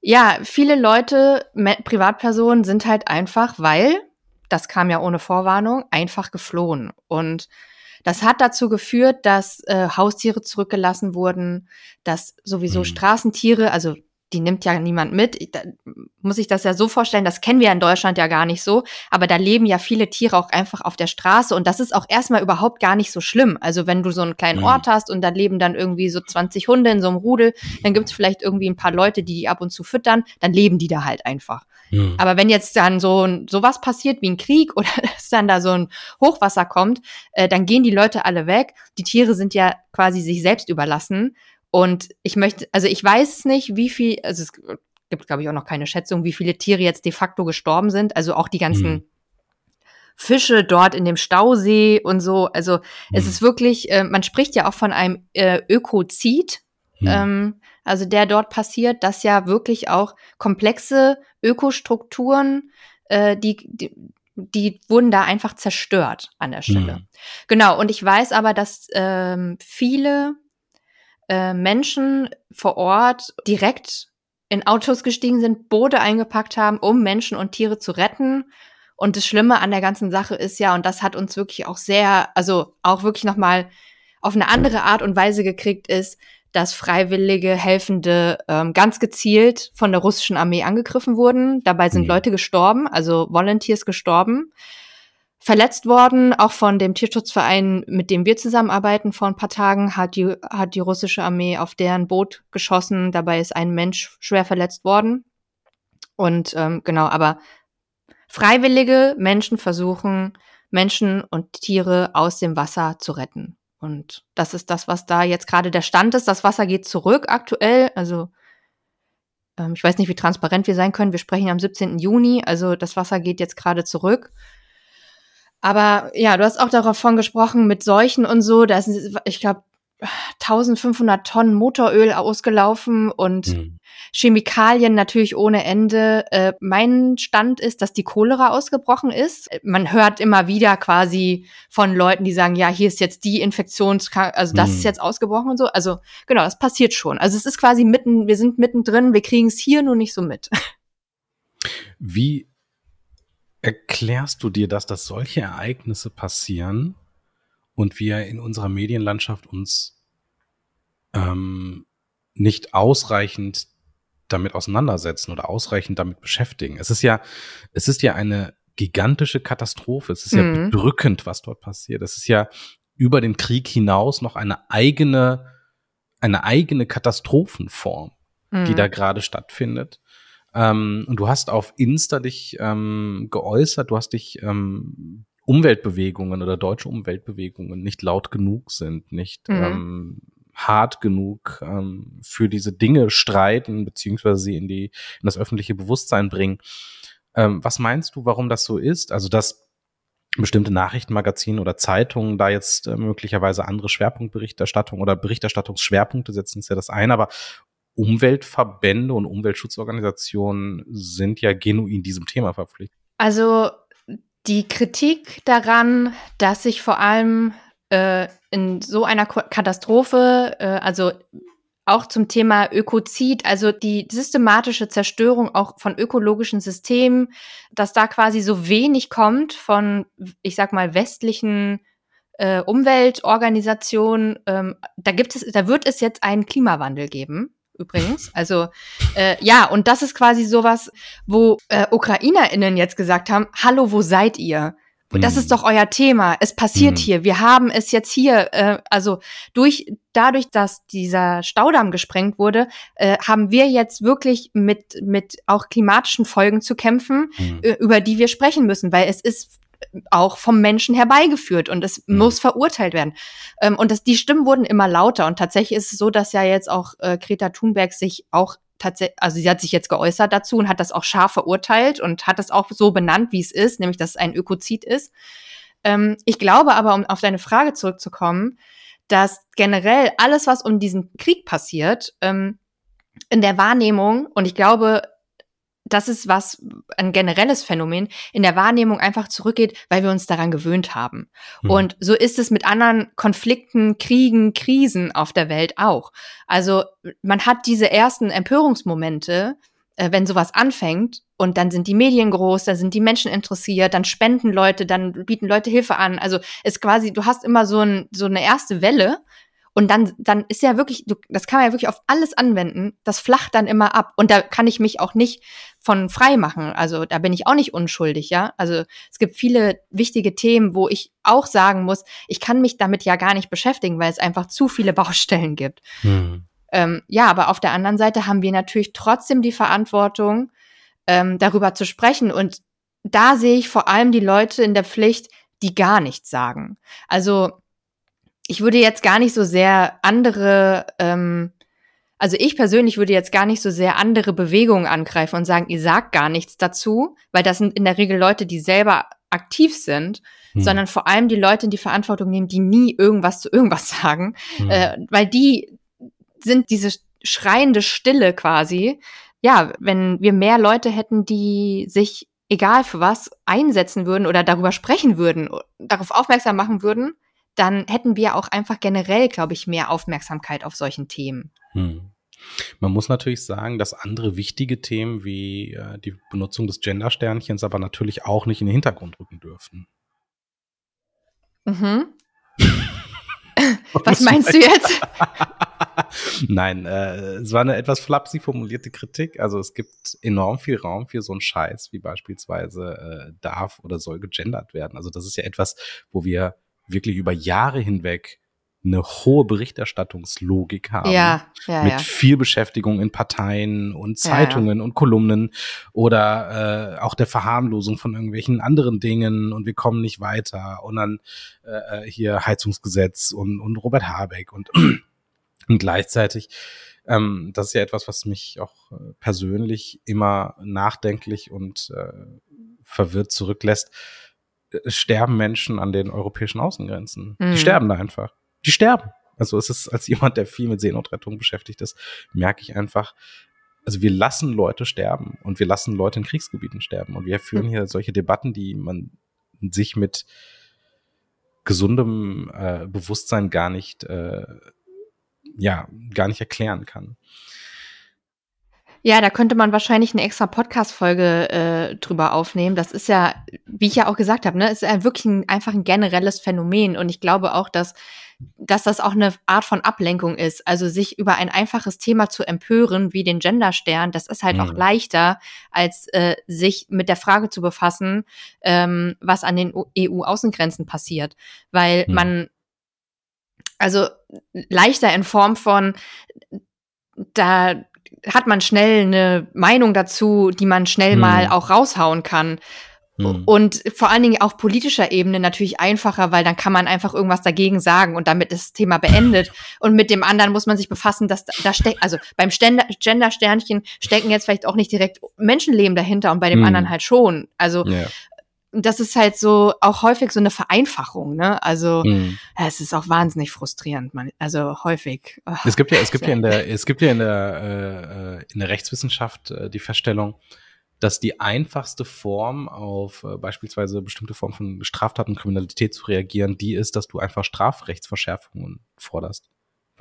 [SPEAKER 3] ja, viele Leute, Privatpersonen sind halt einfach, weil, das kam ja ohne Vorwarnung, einfach geflohen. Und das hat dazu geführt, dass äh, Haustiere zurückgelassen wurden, dass sowieso mhm. Straßentiere, also die nimmt ja niemand mit. Da muss ich das ja so vorstellen, das kennen wir in Deutschland ja gar nicht so, aber da leben ja viele Tiere auch einfach auf der Straße und das ist auch erstmal überhaupt gar nicht so schlimm. Also wenn du so einen kleinen mhm. Ort hast und da leben dann irgendwie so 20 Hunde in so einem Rudel, dann gibt es vielleicht irgendwie ein paar Leute, die die ab und zu füttern, dann leben die da halt einfach. Mhm. Aber wenn jetzt dann so sowas passiert wie ein Krieg oder dass dann da so ein Hochwasser kommt, äh, dann gehen die Leute alle weg. Die Tiere sind ja quasi sich selbst überlassen und ich möchte, also ich weiß nicht, wie viel, also es gibt, glaube ich, auch noch keine Schätzung, wie viele Tiere jetzt de facto gestorben sind. Also auch die ganzen mhm. Fische dort in dem Stausee und so. Also mhm. es ist wirklich, äh, man spricht ja auch von einem äh, Ökozid, mhm. ähm, also der dort passiert, dass ja wirklich auch komplexe Ökostrukturen, äh, die, die die wurden da einfach zerstört an der Stelle. Mhm. Genau, und ich weiß aber, dass ähm, viele äh, Menschen vor Ort direkt in Autos gestiegen sind, Boote eingepackt haben, um Menschen und Tiere zu retten. Und das Schlimme an der ganzen Sache ist ja, und das hat uns wirklich auch sehr, also auch wirklich nochmal auf eine andere Art und Weise gekriegt, ist, dass freiwillige Helfende ähm, ganz gezielt von der russischen Armee angegriffen wurden. Dabei sind mhm. Leute gestorben, also Volunteers gestorben verletzt worden. Auch von dem Tierschutzverein, mit dem wir zusammenarbeiten, vor ein paar Tagen hat die, hat die russische Armee auf deren Boot geschossen. Dabei ist ein Mensch schwer verletzt worden. Und ähm, genau, aber freiwillige Menschen versuchen, Menschen und Tiere aus dem Wasser zu retten. Und das ist das, was da jetzt gerade der Stand ist. Das Wasser geht zurück aktuell. Also ähm, ich weiß nicht, wie transparent wir sein können. Wir sprechen am 17. Juni. Also das Wasser geht jetzt gerade zurück. Aber ja, du hast auch davon gesprochen mit Seuchen und so. Da ist, ich glaube, 1500 Tonnen Motoröl ausgelaufen und mhm. Chemikalien natürlich ohne Ende. Äh, mein Stand ist, dass die Cholera ausgebrochen ist. Man hört immer wieder quasi von Leuten, die sagen, ja, hier ist jetzt die Infektionskrankheit, also das mhm. ist jetzt ausgebrochen und so. Also genau, das passiert schon. Also es ist quasi mitten, wir sind mittendrin, wir kriegen es hier nur nicht so mit.
[SPEAKER 2] Wie erklärst du dir das, dass solche Ereignisse passieren und wir in unserer Medienlandschaft uns ähm, nicht ausreichend damit auseinandersetzen oder ausreichend damit beschäftigen? Es ist ja, es ist ja eine gigantische Katastrophe. Es ist mhm. ja bedrückend, was dort passiert. Es ist ja über den Krieg hinaus noch eine eigene, eine eigene Katastrophenform, mhm. die da gerade stattfindet. Ähm, und du hast auf Insta dich ähm, geäußert, du hast dich ähm, Umweltbewegungen oder deutsche Umweltbewegungen nicht laut genug sind, nicht mhm. ähm, hart genug ähm, für diese Dinge streiten, beziehungsweise sie in die in das öffentliche Bewusstsein bringen. Ähm, was meinst du, warum das so ist? Also, dass bestimmte Nachrichtenmagazine oder Zeitungen da jetzt äh, möglicherweise andere Schwerpunktberichterstattung oder Berichterstattungsschwerpunkte setzen, ist ja das eine, aber Umweltverbände und Umweltschutzorganisationen sind ja genuin diesem Thema verpflichtet.
[SPEAKER 3] Also die Kritik daran, dass sich vor allem äh, in so einer Katastrophe, äh, also auch zum Thema Ökozid, also die systematische Zerstörung auch von ökologischen Systemen, dass da quasi so wenig kommt von, ich sag mal, westlichen äh, Umweltorganisationen. Ähm, da gibt es, da wird es jetzt einen Klimawandel geben übrigens. Also äh, ja, und das ist quasi sowas, wo äh, UkrainerInnen jetzt gesagt haben, hallo, wo seid ihr? Das ist mhm. doch euer Thema. Es passiert mhm. hier. Wir haben es jetzt hier. Äh, also durch dadurch, dass dieser Staudamm gesprengt wurde, äh, haben wir jetzt wirklich mit mit auch klimatischen Folgen zu kämpfen, mhm. äh, über die wir sprechen müssen, weil es ist auch vom Menschen herbeigeführt und es mhm. muss verurteilt werden. Ähm, und das, die Stimmen wurden immer lauter und tatsächlich ist es so, dass ja jetzt auch äh, Greta Thunberg sich auch tatsächlich, also sie hat sich jetzt geäußert dazu und hat das auch scharf verurteilt und hat das auch so benannt, wie es ist, nämlich dass es ein Ökozid ist. Ähm, ich glaube aber, um auf deine Frage zurückzukommen, dass generell alles, was um diesen Krieg passiert, ähm, in der Wahrnehmung, und ich glaube, das ist was, ein generelles Phänomen, in der Wahrnehmung einfach zurückgeht, weil wir uns daran gewöhnt haben. Mhm. Und so ist es mit anderen Konflikten, Kriegen, Krisen auf der Welt auch. Also man hat diese ersten Empörungsmomente, äh, wenn sowas anfängt und dann sind die Medien groß, dann sind die Menschen interessiert, dann spenden Leute, dann bieten Leute Hilfe an. Also es quasi, du hast immer so, ein, so eine erste Welle Und dann, dann ist ja wirklich, du, das kann man ja wirklich auf alles anwenden. Das flacht dann immer ab. Und da kann ich mich auch nicht von frei machen. Also da bin ich auch nicht unschuldig, ja. Also es gibt viele wichtige Themen, wo ich auch sagen muss, ich kann mich damit ja gar nicht beschäftigen, weil es einfach zu viele Baustellen gibt. Hm. Ähm, ja, aber auf der anderen Seite haben wir natürlich trotzdem die Verantwortung, ähm, darüber zu sprechen. Und da sehe ich vor allem die Leute in der Pflicht, die gar nichts sagen. Also ich würde jetzt gar nicht so sehr andere, ähm, also ich persönlich würde jetzt gar nicht so sehr andere Bewegungen angreifen und sagen, ihr sagt gar nichts dazu, weil das sind in der Regel Leute, die selber aktiv sind, hm. sondern vor allem die Leute in die Verantwortung nehmen, die nie irgendwas zu irgendwas sagen, hm. äh, weil die sind diese schreiende Stille quasi. Ja, wenn wir mehr Leute hätten, die sich egal für was einsetzen würden oder darüber sprechen würden, darauf aufmerksam machen würden, dann hätten wir auch einfach generell, glaube ich, mehr Aufmerksamkeit auf solchen Themen. Hm.
[SPEAKER 2] Man muss natürlich sagen, dass andere wichtige Themen wie äh, die Benutzung des Gender-Sternchens aber natürlich auch nicht in den Hintergrund rücken dürfen.
[SPEAKER 3] Mhm. Was meinst du jetzt?
[SPEAKER 2] Nein, äh, es war eine etwas flapsig formulierte Kritik. Also es gibt enorm viel Raum für so einen Scheiß, wie beispielsweise äh, darf oder soll gegendert werden. Also das ist ja etwas, wo wir wirklich über Jahre hinweg eine hohe Berichterstattungslogik haben.
[SPEAKER 3] Ja, ja,
[SPEAKER 2] mit
[SPEAKER 3] ja.
[SPEAKER 2] viel Beschäftigung in Parteien und Zeitungen ja, und Kolumnen oder äh, auch der Verharmlosung von irgendwelchen anderen Dingen und wir kommen nicht weiter und dann äh, hier Heizungsgesetz und, und Robert Habeck und, und gleichzeitig ähm, das ist ja etwas, was mich auch äh, persönlich immer nachdenklich und äh, verwirrt zurücklässt sterben Menschen an den europäischen Außengrenzen. Mhm. Die sterben da einfach. Die sterben. Also es ist als jemand, der viel mit Seenotrettung beschäftigt ist, merke ich einfach, also wir lassen Leute sterben und wir lassen Leute in Kriegsgebieten sterben und wir führen hier solche Debatten, die man sich mit gesundem äh, Bewusstsein gar nicht, äh, ja, gar nicht erklären kann.
[SPEAKER 3] Ja, da könnte man wahrscheinlich eine extra Podcast-Folge äh, drüber aufnehmen. Das ist ja, wie ich ja auch gesagt habe, ne, ist ja wirklich ein, einfach ein generelles Phänomen. Und ich glaube auch, dass, dass das auch eine Art von Ablenkung ist. Also sich über ein einfaches Thema zu empören, wie den Genderstern, das ist halt mhm. auch leichter, als äh, sich mit der Frage zu befassen, ähm, was an den EU-Außengrenzen passiert. Weil mhm. man, also leichter in Form von, da hat man schnell eine Meinung dazu, die man schnell hm. mal auch raushauen kann. Hm. Und vor allen Dingen auf politischer Ebene natürlich einfacher, weil dann kann man einfach irgendwas dagegen sagen und damit ist das Thema beendet. Und mit dem anderen muss man sich befassen, dass da, da steckt, also beim Gender-Sternchen stecken jetzt vielleicht auch nicht direkt Menschenleben dahinter und bei dem hm. anderen halt schon. Also ja das ist halt so auch häufig so eine Vereinfachung, ne? Also mhm. es ist auch wahnsinnig frustrierend, man, also häufig.
[SPEAKER 2] Oh, es gibt ja, es gibt ja in der, es gibt ja in der äh, äh, in der Rechtswissenschaft äh, die Feststellung, dass die einfachste Form auf äh, beispielsweise bestimmte Formen von Straftaten und Kriminalität zu reagieren, die ist, dass du einfach Strafrechtsverschärfungen forderst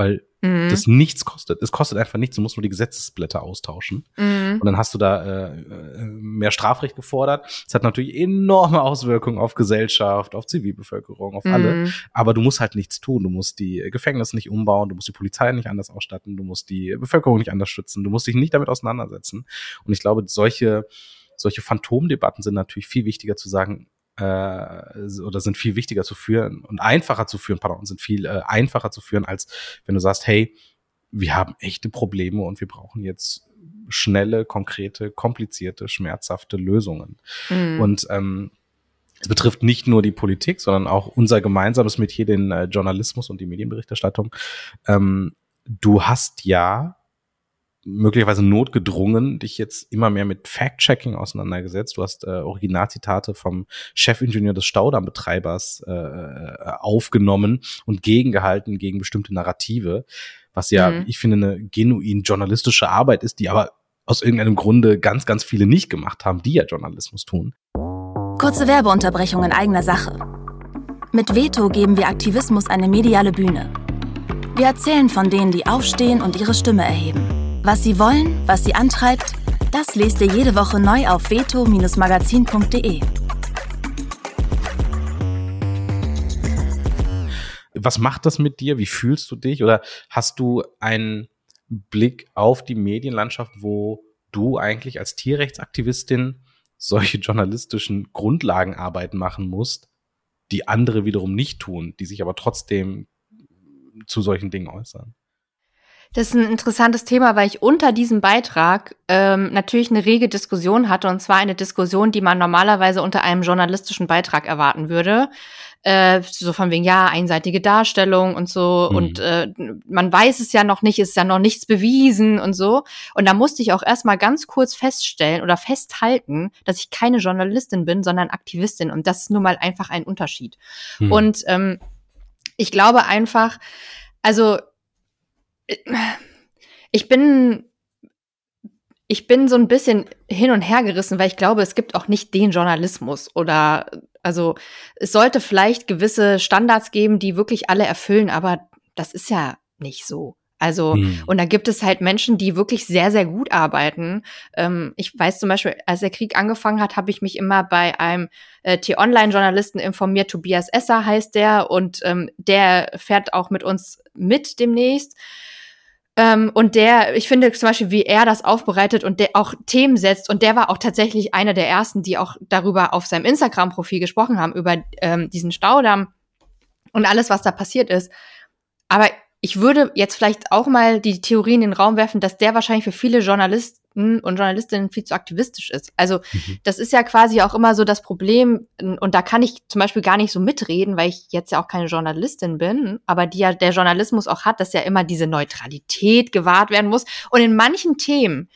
[SPEAKER 2] weil mhm. das nichts kostet. Es kostet einfach nichts, du musst nur die Gesetzesblätter austauschen. Mhm. Und dann hast du da äh, äh, mehr Strafrecht gefordert. Es hat natürlich enorme Auswirkungen auf Gesellschaft, auf Zivilbevölkerung, auf mhm. alle. Aber du musst halt nichts tun. Du musst die Gefängnisse nicht umbauen, du musst die Polizei nicht anders ausstatten, du musst die Bevölkerung nicht anders schützen, du musst dich nicht damit auseinandersetzen. Und ich glaube, solche solche Phantomdebatten sind natürlich viel wichtiger zu sagen, äh, oder sind viel wichtiger zu führen und einfacher zu führen, pardon, sind viel äh, einfacher zu führen, als wenn du sagst, hey, wir haben echte Probleme und wir brauchen jetzt schnelle, konkrete, komplizierte, schmerzhafte Lösungen. Mhm. Und ähm, es betrifft nicht nur die Politik, sondern auch unser gemeinsames Metier, den äh, Journalismus und die Medienberichterstattung. Ähm, du hast ja möglicherweise notgedrungen dich jetzt immer mehr mit Fact-Checking auseinandergesetzt. Du hast äh, Originalzitate vom Chefingenieur des Staudammbetreibers äh, äh, aufgenommen und gegengehalten gegen bestimmte Narrative, was ja, mhm. ich finde, eine genuin journalistische Arbeit ist, die aber aus irgendeinem Grunde ganz, ganz viele nicht gemacht haben, die ja Journalismus tun.
[SPEAKER 1] Kurze Werbeunterbrechung in eigener Sache. Mit Veto geben wir Aktivismus eine mediale Bühne. Wir erzählen von denen, die aufstehen und ihre Stimme erheben. Was Sie wollen, was Sie antreibt, das lest ihr jede Woche neu auf veto-magazin.de.
[SPEAKER 2] was macht das mit dir? Wie fühlst du dich? Oder hast du einen Blick auf die Medienlandschaft, wo du eigentlich als Tierrechtsaktivistin solche journalistischen Grundlagenarbeiten machen musst, die andere wiederum nicht tun, die sich aber trotzdem zu solchen Dingen äußern?
[SPEAKER 3] Das ist ein interessantes Thema, weil ich unter diesem Beitrag ähm, natürlich eine rege Diskussion hatte, und zwar eine Diskussion, die man normalerweise unter einem journalistischen Beitrag erwarten würde. Äh, so von wegen, ja, einseitige Darstellung und so. Mhm. Und äh, man weiß es ja noch nicht, ist ja noch nichts bewiesen und so. Und da musste ich auch erstmal ganz kurz feststellen oder festhalten, dass ich keine Journalistin bin, sondern Aktivistin. Und das ist nun mal einfach ein Unterschied. Mhm. Und ähm, ich glaube einfach, also ich bin ich bin so ein bisschen hin und her gerissen, weil ich glaube, es gibt auch nicht den Journalismus oder also es sollte vielleicht gewisse Standards geben, die wirklich alle erfüllen, aber das ist ja nicht so. Also, hm. und da gibt es halt Menschen, die wirklich sehr, sehr gut arbeiten. Ähm, ich weiß zum Beispiel, als der Krieg angefangen hat, habe ich mich immer bei einem äh, T-Online-Journalisten informiert, Tobias Esser heißt der, und ähm, der fährt auch mit uns mit demnächst. Ähm, und der, ich finde zum Beispiel, wie er das aufbereitet und der auch Themen setzt. Und der war auch tatsächlich einer der ersten, die auch darüber auf seinem Instagram-Profil gesprochen haben, über ähm, diesen Staudamm und alles, was da passiert ist. Aber ich würde jetzt vielleicht auch mal die Theorie in den Raum werfen, dass der wahrscheinlich für viele Journalisten und Journalistinnen viel zu aktivistisch ist. Also mhm. das ist ja quasi auch immer so das Problem, und da kann ich zum Beispiel gar nicht so mitreden, weil ich jetzt ja auch keine Journalistin bin, aber die ja der Journalismus auch hat, dass ja immer diese Neutralität gewahrt werden muss. Und in manchen Themen,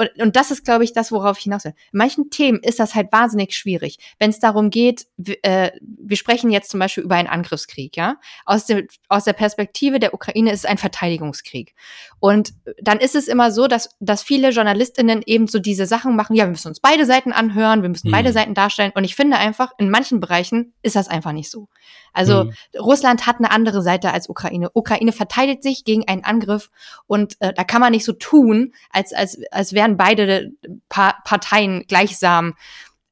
[SPEAKER 3] und, und das ist, glaube ich, das, worauf ich hinaus will. In manchen Themen ist das halt wahnsinnig schwierig. Wenn es darum geht, äh, wir sprechen jetzt zum Beispiel über einen Angriffskrieg, ja. Aus, dem, aus der Perspektive der Ukraine ist es ein Verteidigungskrieg. Und dann ist es immer so, dass, dass viele JournalistInnen eben so diese Sachen machen, ja, wir müssen uns beide Seiten anhören, wir müssen mhm. beide Seiten darstellen. Und ich finde einfach, in manchen Bereichen ist das einfach nicht so. Also mhm. Russland hat eine andere Seite als Ukraine. Ukraine verteidigt sich gegen einen Angriff und äh, da kann man nicht so tun, als, als, als wären beide pa Parteien gleichsam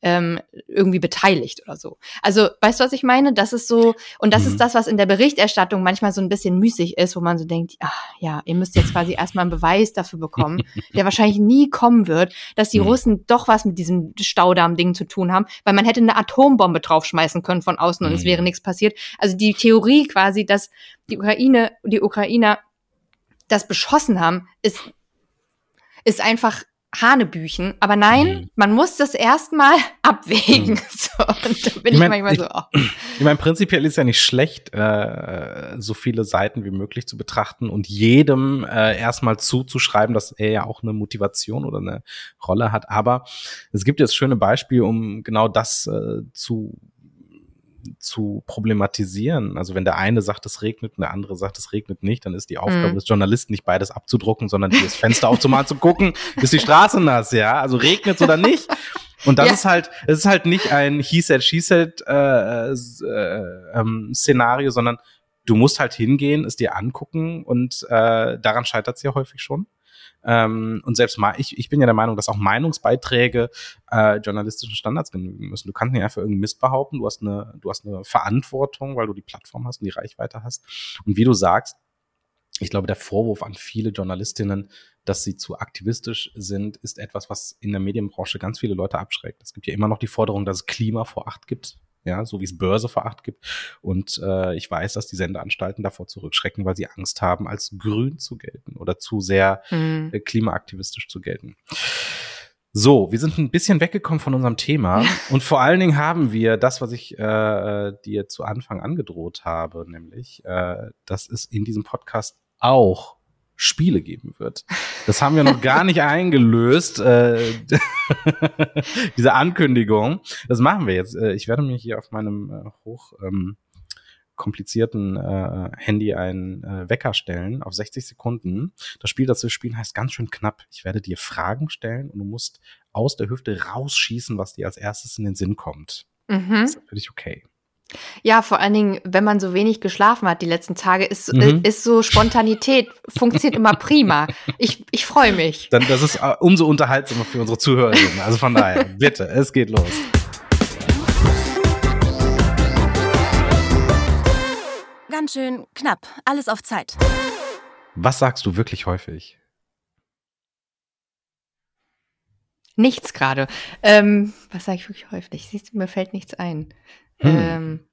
[SPEAKER 3] ähm, irgendwie beteiligt oder so. Also, weißt du, was ich meine? Das ist so, und das mhm. ist das, was in der Berichterstattung manchmal so ein bisschen müßig ist, wo man so denkt, ach, ja, ihr müsst jetzt quasi erstmal einen Beweis dafür bekommen, der wahrscheinlich nie kommen wird, dass die mhm. Russen doch was mit diesem Staudamm-Ding zu tun haben, weil man hätte eine Atombombe draufschmeißen können von außen und mhm. es wäre nichts passiert. Also die Theorie quasi, dass die Ukraine, die Ukrainer das beschossen haben, ist, ist einfach Hanebüchen. Aber nein, mhm. man muss das erstmal abwägen. Mhm. So, und da bin ich, mein, ich manchmal so. Oh.
[SPEAKER 2] Ich meine, prinzipiell ist ja nicht schlecht, äh, so viele Seiten wie möglich zu betrachten und jedem äh, erstmal zuzuschreiben, dass er ja auch eine Motivation oder eine Rolle hat. Aber es gibt jetzt schöne Beispiele, um genau das äh, zu zu problematisieren. Also wenn der eine sagt, es regnet und der andere sagt, es regnet nicht, dann ist die Aufgabe mhm. des Journalisten nicht beides abzudrucken, sondern das Fenster aufzumachen, zu gucken, ist die Straße nass, ja? Also regnet oder nicht. Und das ja. ist halt, es ist halt nicht ein He said, she said äh, äh, ähm, Szenario, sondern du musst halt hingehen, es dir angucken und äh, daran scheitert es ja häufig schon. Ähm, und selbst mal, ich, ich bin ja der Meinung, dass auch Meinungsbeiträge äh, journalistischen Standards genügen müssen. Du kannst nicht einfach irgendeinen Mist behaupten, du hast eine, du hast eine Verantwortung, weil du die Plattform hast und die Reichweite hast. Und wie du sagst, ich glaube, der Vorwurf an viele Journalistinnen, dass sie zu aktivistisch sind, ist etwas, was in der Medienbranche ganz viele Leute abschreckt. Es gibt ja immer noch die Forderung, dass es Klima vor Acht gibt ja, so wie es Börse vor acht gibt. Und äh, ich weiß, dass die Sendeanstalten davor zurückschrecken, weil sie Angst haben, als grün zu gelten oder zu sehr mhm. äh, klimaaktivistisch zu gelten. So, wir sind ein bisschen weggekommen von unserem Thema und vor allen Dingen haben wir das, was ich äh, dir zu Anfang angedroht habe, nämlich, äh, dass es in diesem Podcast auch Spiele geben wird. Das haben wir noch gar nicht eingelöst, äh, diese Ankündigung. Das machen wir jetzt. Äh, ich werde mir hier auf meinem äh, hoch ähm, komplizierten äh, Handy einen äh, Wecker stellen auf 60 Sekunden. Das Spiel, das wir spielen, heißt ganz schön knapp. Ich werde dir Fragen stellen und du musst aus der Hüfte rausschießen, was dir als erstes in den Sinn kommt. Mhm. Das ist natürlich okay.
[SPEAKER 3] Ja, vor allen Dingen, wenn man so wenig geschlafen hat die letzten Tage, ist, mhm. ist so Spontanität, funktioniert immer prima. Ich, ich freue mich.
[SPEAKER 2] Dann, das ist äh, umso unterhaltsamer für unsere Zuhörerinnen. Also von daher, bitte, es geht los.
[SPEAKER 1] ganz schön knapp. Alles auf Zeit.
[SPEAKER 2] Was sagst du wirklich häufig?
[SPEAKER 3] Nichts gerade. Ähm, was sage ich wirklich häufig? Siehst du, mir fällt nichts ein.
[SPEAKER 2] Hm.
[SPEAKER 3] Ähm,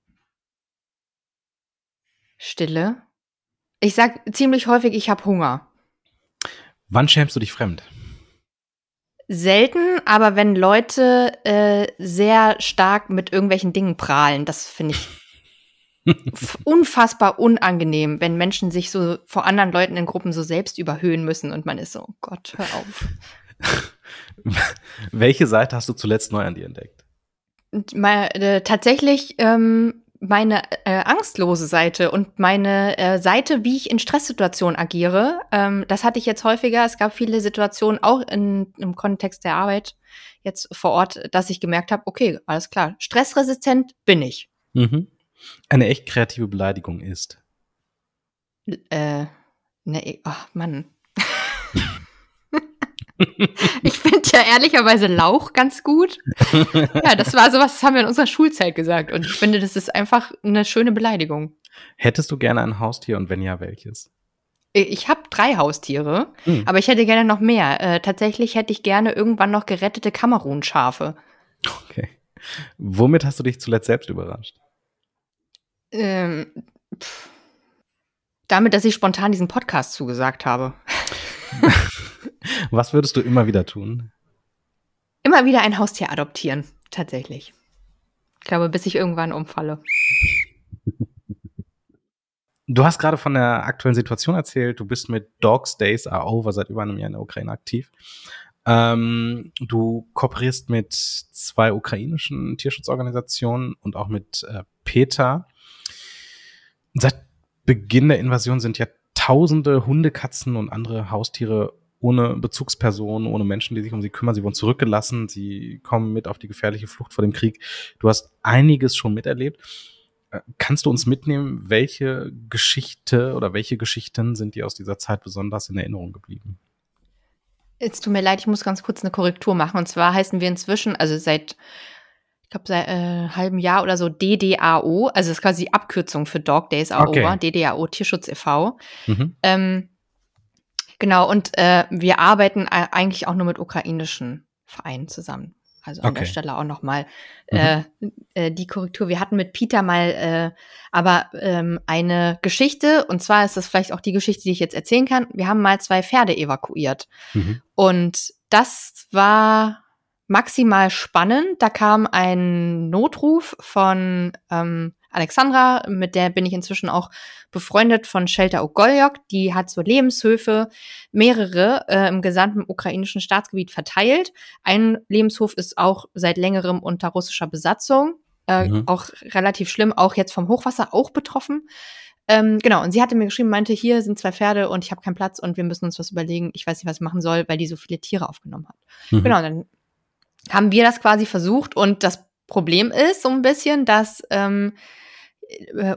[SPEAKER 3] Stille. Ich sag ziemlich häufig, ich habe Hunger.
[SPEAKER 2] Wann schämst du dich fremd?
[SPEAKER 3] Selten, aber wenn Leute äh, sehr stark mit irgendwelchen Dingen prahlen, das finde ich unfassbar unangenehm, wenn Menschen sich so vor anderen Leuten in Gruppen so selbst überhöhen müssen und man ist so, oh Gott, hör auf.
[SPEAKER 2] Welche Seite hast du zuletzt neu an dir entdeckt?
[SPEAKER 3] Mal, äh, tatsächlich ähm, meine äh, angstlose Seite und meine äh, Seite, wie ich in Stresssituationen agiere, ähm, das hatte ich jetzt häufiger. Es gab viele Situationen, auch in, im Kontext der Arbeit jetzt vor Ort, dass ich gemerkt habe, okay, alles klar, stressresistent bin ich.
[SPEAKER 2] Mhm. Eine echt kreative Beleidigung ist.
[SPEAKER 3] Äh, ne, ach Mann. ich finde ja ehrlicherweise Lauch ganz gut. Ja, das war sowas, das haben wir in unserer Schulzeit gesagt. Und ich finde, das ist einfach eine schöne Beleidigung.
[SPEAKER 2] Hättest du gerne ein Haustier und wenn ja, welches?
[SPEAKER 3] Ich habe drei Haustiere,
[SPEAKER 2] Hm.
[SPEAKER 3] aber ich hätte gerne noch mehr. Äh, tatsächlich hätte ich gerne irgendwann noch gerettete Kamerun-Schafe.
[SPEAKER 2] Okay. Womit hast du dich zuletzt selbst überrascht?
[SPEAKER 3] Ähm, pff. damit, dass ich spontan diesen Podcast zugesagt habe.
[SPEAKER 2] Was würdest du immer wieder tun?
[SPEAKER 3] Immer wieder ein Haustier adoptieren, tatsächlich. Ich glaube, bis ich irgendwann umfalle.
[SPEAKER 2] Du hast gerade von der aktuellen Situation erzählt. Du bist mit Dogs Days Are Over seit über einem Jahr in der Ukraine aktiv. Ähm, du kooperierst mit zwei ukrainischen Tierschutzorganisationen und auch mit äh, PETA. Seit Beginn der Invasion sind ja tausende Hunde, Katzen und andere Haustiere ohne Bezugspersonen, ohne Menschen, die sich um sie kümmern. Sie wurden zurückgelassen. Sie kommen mit auf die gefährliche Flucht vor dem Krieg. Du hast einiges schon miterlebt. Äh, Kannst du uns mitnehmen, welche Geschichte oder welche Geschichten sind dir aus dieser Zeit besonders in Erinnerung geblieben?
[SPEAKER 3] Es tut mir leid, ich muss ganz kurz eine Korrektur machen. Und zwar heißen wir inzwischen, also seit, ich glaube, seit äh, halbem Jahr oder so DDAO, also das ist quasi die Abkürzung für Dog Days Are
[SPEAKER 2] Okay.
[SPEAKER 3] DDAO Tierschutz e.V.
[SPEAKER 2] Mhm.
[SPEAKER 3] Ähm, genau, und äh, wir arbeiten eigentlich auch nur mit ukrainischen Vereinen zusammen. Also an der
[SPEAKER 2] Okay.
[SPEAKER 3] Stelle auch nochmal
[SPEAKER 2] Mhm.
[SPEAKER 3] äh, äh, die Korrektur. Wir hatten mit Peter mal äh, aber ähm, eine Geschichte, und zwar ist das vielleicht auch die Geschichte, die ich jetzt erzählen kann. Wir haben mal zwei Pferde evakuiert.
[SPEAKER 2] Mhm.
[SPEAKER 3] Und das war maximal spannend. Da kam ein Notruf von ähm, Alexandra, mit der bin ich inzwischen auch befreundet von Shelter Ogoljok. Die hat so Lebenshöfe, mehrere äh, im gesamten ukrainischen Staatsgebiet verteilt. Ein Lebenshof ist auch seit längerem unter russischer Besatzung. Äh,
[SPEAKER 2] Mhm.
[SPEAKER 3] Auch relativ schlimm, auch jetzt vom Hochwasser auch betroffen. Ähm, genau, und sie hatte mir geschrieben, meinte, hier sind zwei Pferde und ich habe keinen Platz und wir müssen uns was überlegen. Ich weiß nicht, was ich machen soll, weil die so viele Tiere aufgenommen hat.
[SPEAKER 2] Mhm.
[SPEAKER 3] Genau, dann haben wir das quasi versucht und das Problem ist so ein bisschen, dass ähm, äh,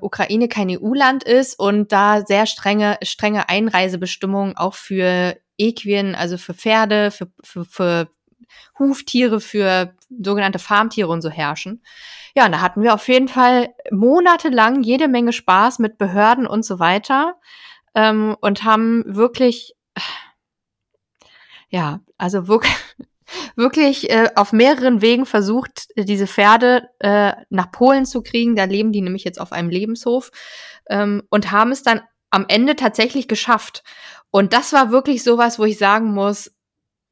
[SPEAKER 3] Ukraine kein EU-Land ist und da sehr strenge, strenge Einreisebestimmungen auch für Equien, also für Pferde, für, für, für Huftiere, für sogenannte Farmtiere und so herrschen. Ja, und da hatten wir auf jeden Fall monatelang jede Menge Spaß mit Behörden und so weiter ähm, und haben wirklich, ja, also wirklich, wirklich äh, auf mehreren Wegen versucht, diese Pferde äh, nach Polen zu kriegen. Da leben die nämlich jetzt auf einem Lebenshof ähm, und haben es dann am Ende tatsächlich geschafft. Und das war wirklich sowas, wo ich sagen muss,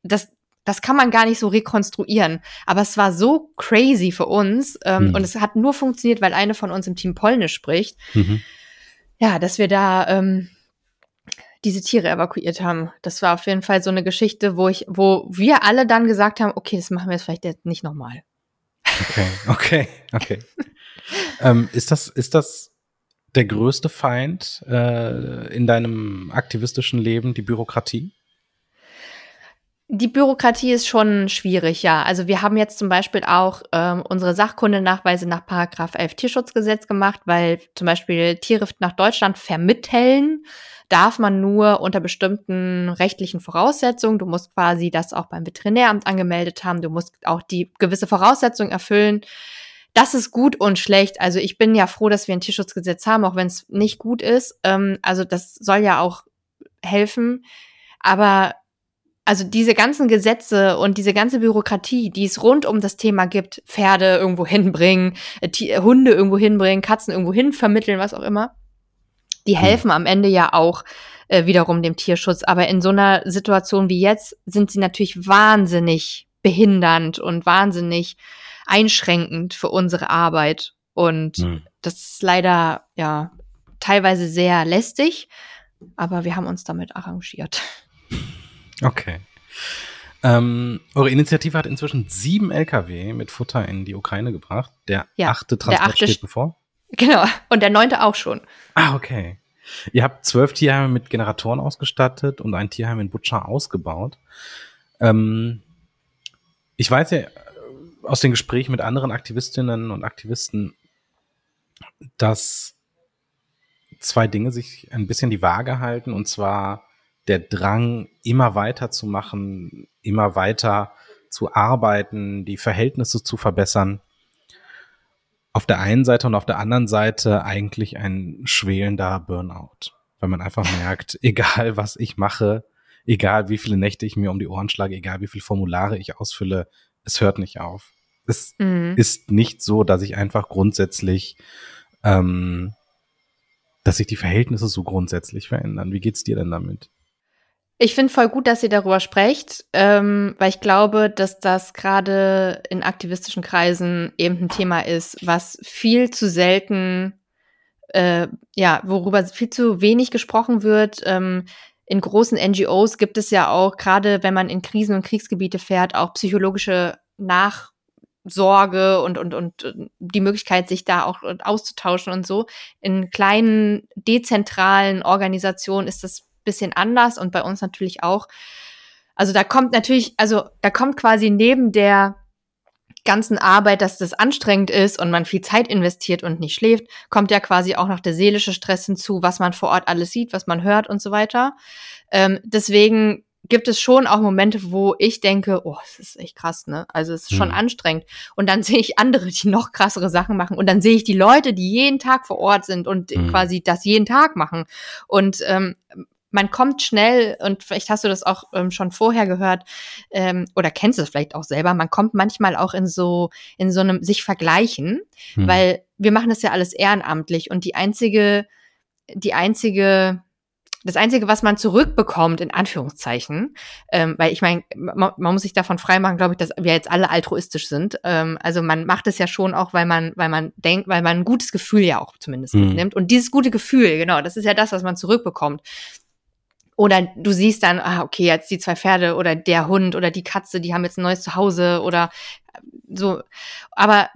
[SPEAKER 3] das, das kann man gar nicht so rekonstruieren. Aber es war so crazy für uns ähm,
[SPEAKER 2] Mhm.
[SPEAKER 3] und es hat nur funktioniert, weil eine von uns im Team Polnisch spricht.
[SPEAKER 2] Mhm.
[SPEAKER 3] Ja, dass wir da ähm, diese Tiere evakuiert haben. Das war auf jeden Fall so eine Geschichte, wo ich, wo wir alle dann gesagt haben, okay, das machen wir jetzt vielleicht jetzt nicht nochmal.
[SPEAKER 2] Okay, okay, okay. ähm, ist das, ist das der größte Feind äh, in deinem aktivistischen Leben, die Bürokratie?
[SPEAKER 3] Die Bürokratie ist schon schwierig, ja. Also wir haben jetzt zum Beispiel auch ähm, unsere Sachkundenachweise nach Paragraph 11 Tierschutzgesetz gemacht, weil zum Beispiel Tiere nach Deutschland vermitteln darf man nur unter bestimmten rechtlichen Voraussetzungen. Du musst quasi das auch beim Veterinäramt angemeldet haben. Du musst auch die gewisse Voraussetzungen erfüllen, das ist gut und schlecht. Also ich bin ja froh, dass wir ein Tierschutzgesetz haben, auch wenn es nicht gut ist. Ähm, also das soll ja auch helfen. Aber also diese ganzen Gesetze und diese ganze Bürokratie, die es rund um das Thema gibt, Pferde irgendwo hinbringen, äh, Hunde irgendwo hinbringen, Katzen irgendwo hin vermitteln, was auch immer, die hm. helfen am Ende ja auch äh, wiederum dem Tierschutz. Aber in so einer Situation wie jetzt sind sie natürlich wahnsinnig behindernd und wahnsinnig einschränkend für unsere Arbeit. Und mhm. das ist leider ja teilweise sehr lästig, aber wir haben uns damit arrangiert.
[SPEAKER 2] Okay. Ähm, eure Initiative hat inzwischen sieben Lkw mit Futter in die Ukraine gebracht. Der ja, achte Transport achte steht bevor.
[SPEAKER 3] Genau, und der neunte auch schon.
[SPEAKER 2] Ah, okay. Ihr habt zwölf Tierheime mit Generatoren ausgestattet und ein Tierheim in Butcher ausgebaut. Ähm, ich weiß ja aus den Gesprächen mit anderen Aktivistinnen und Aktivisten, dass zwei Dinge sich ein bisschen die Waage halten, und zwar der Drang, immer weiter zu machen, immer weiter zu arbeiten, die Verhältnisse zu verbessern. Auf der einen Seite und auf der anderen Seite eigentlich ein schwelender Burnout, weil man einfach merkt, egal was ich mache, egal wie viele Nächte ich mir um die Ohren schlage, egal wie viele Formulare ich ausfülle, es hört nicht auf. Es mhm. ist nicht so, dass ich einfach grundsätzlich, ähm, dass sich die Verhältnisse so grundsätzlich verändern. Wie geht's dir denn damit?
[SPEAKER 3] Ich finde voll gut, dass ihr darüber sprecht, ähm, weil ich glaube, dass das gerade in aktivistischen Kreisen eben ein Thema ist, was viel zu selten, äh, ja, worüber viel zu wenig gesprochen wird. Ähm, in großen NGOs gibt es ja auch, gerade wenn man in Krisen- und Kriegsgebiete fährt, auch psychologische Nachsorge und, und, und die Möglichkeit, sich da auch auszutauschen und so. In kleinen, dezentralen Organisationen ist das bisschen anders und bei uns natürlich auch. Also da kommt natürlich, also da kommt quasi neben der ganzen Arbeit, dass das anstrengend ist und man viel Zeit investiert und nicht schläft, kommt ja quasi auch noch der seelische Stress hinzu, was man vor Ort alles sieht, was man hört und so weiter. Ähm, deswegen gibt es schon auch Momente, wo ich denke, oh, es ist echt krass, ne? Also es ist schon mhm. anstrengend. Und dann sehe ich andere, die noch krassere Sachen machen. Und dann sehe ich die Leute, die jeden Tag vor Ort sind und mhm. quasi das jeden Tag machen. Und ähm, man kommt schnell, und vielleicht hast du das auch ähm, schon vorher gehört, ähm, oder kennst es vielleicht auch selber, man kommt manchmal auch in so, in so einem sich vergleichen, hm. weil wir machen das ja alles ehrenamtlich und die einzige, die einzige, das Einzige, was man zurückbekommt, in Anführungszeichen, ähm, weil ich meine, man, man, muss sich davon freimachen, glaube ich, dass wir jetzt alle altruistisch sind. Ähm, also man macht es ja schon auch, weil man, weil man denkt, weil man ein gutes Gefühl ja auch zumindest mhm. mitnimmt. Und dieses gute Gefühl, genau, das ist ja das, was man zurückbekommt. Oder du siehst dann, ah, okay, jetzt die zwei Pferde oder der Hund oder die Katze, die haben jetzt ein neues Zuhause oder äh, so. Aber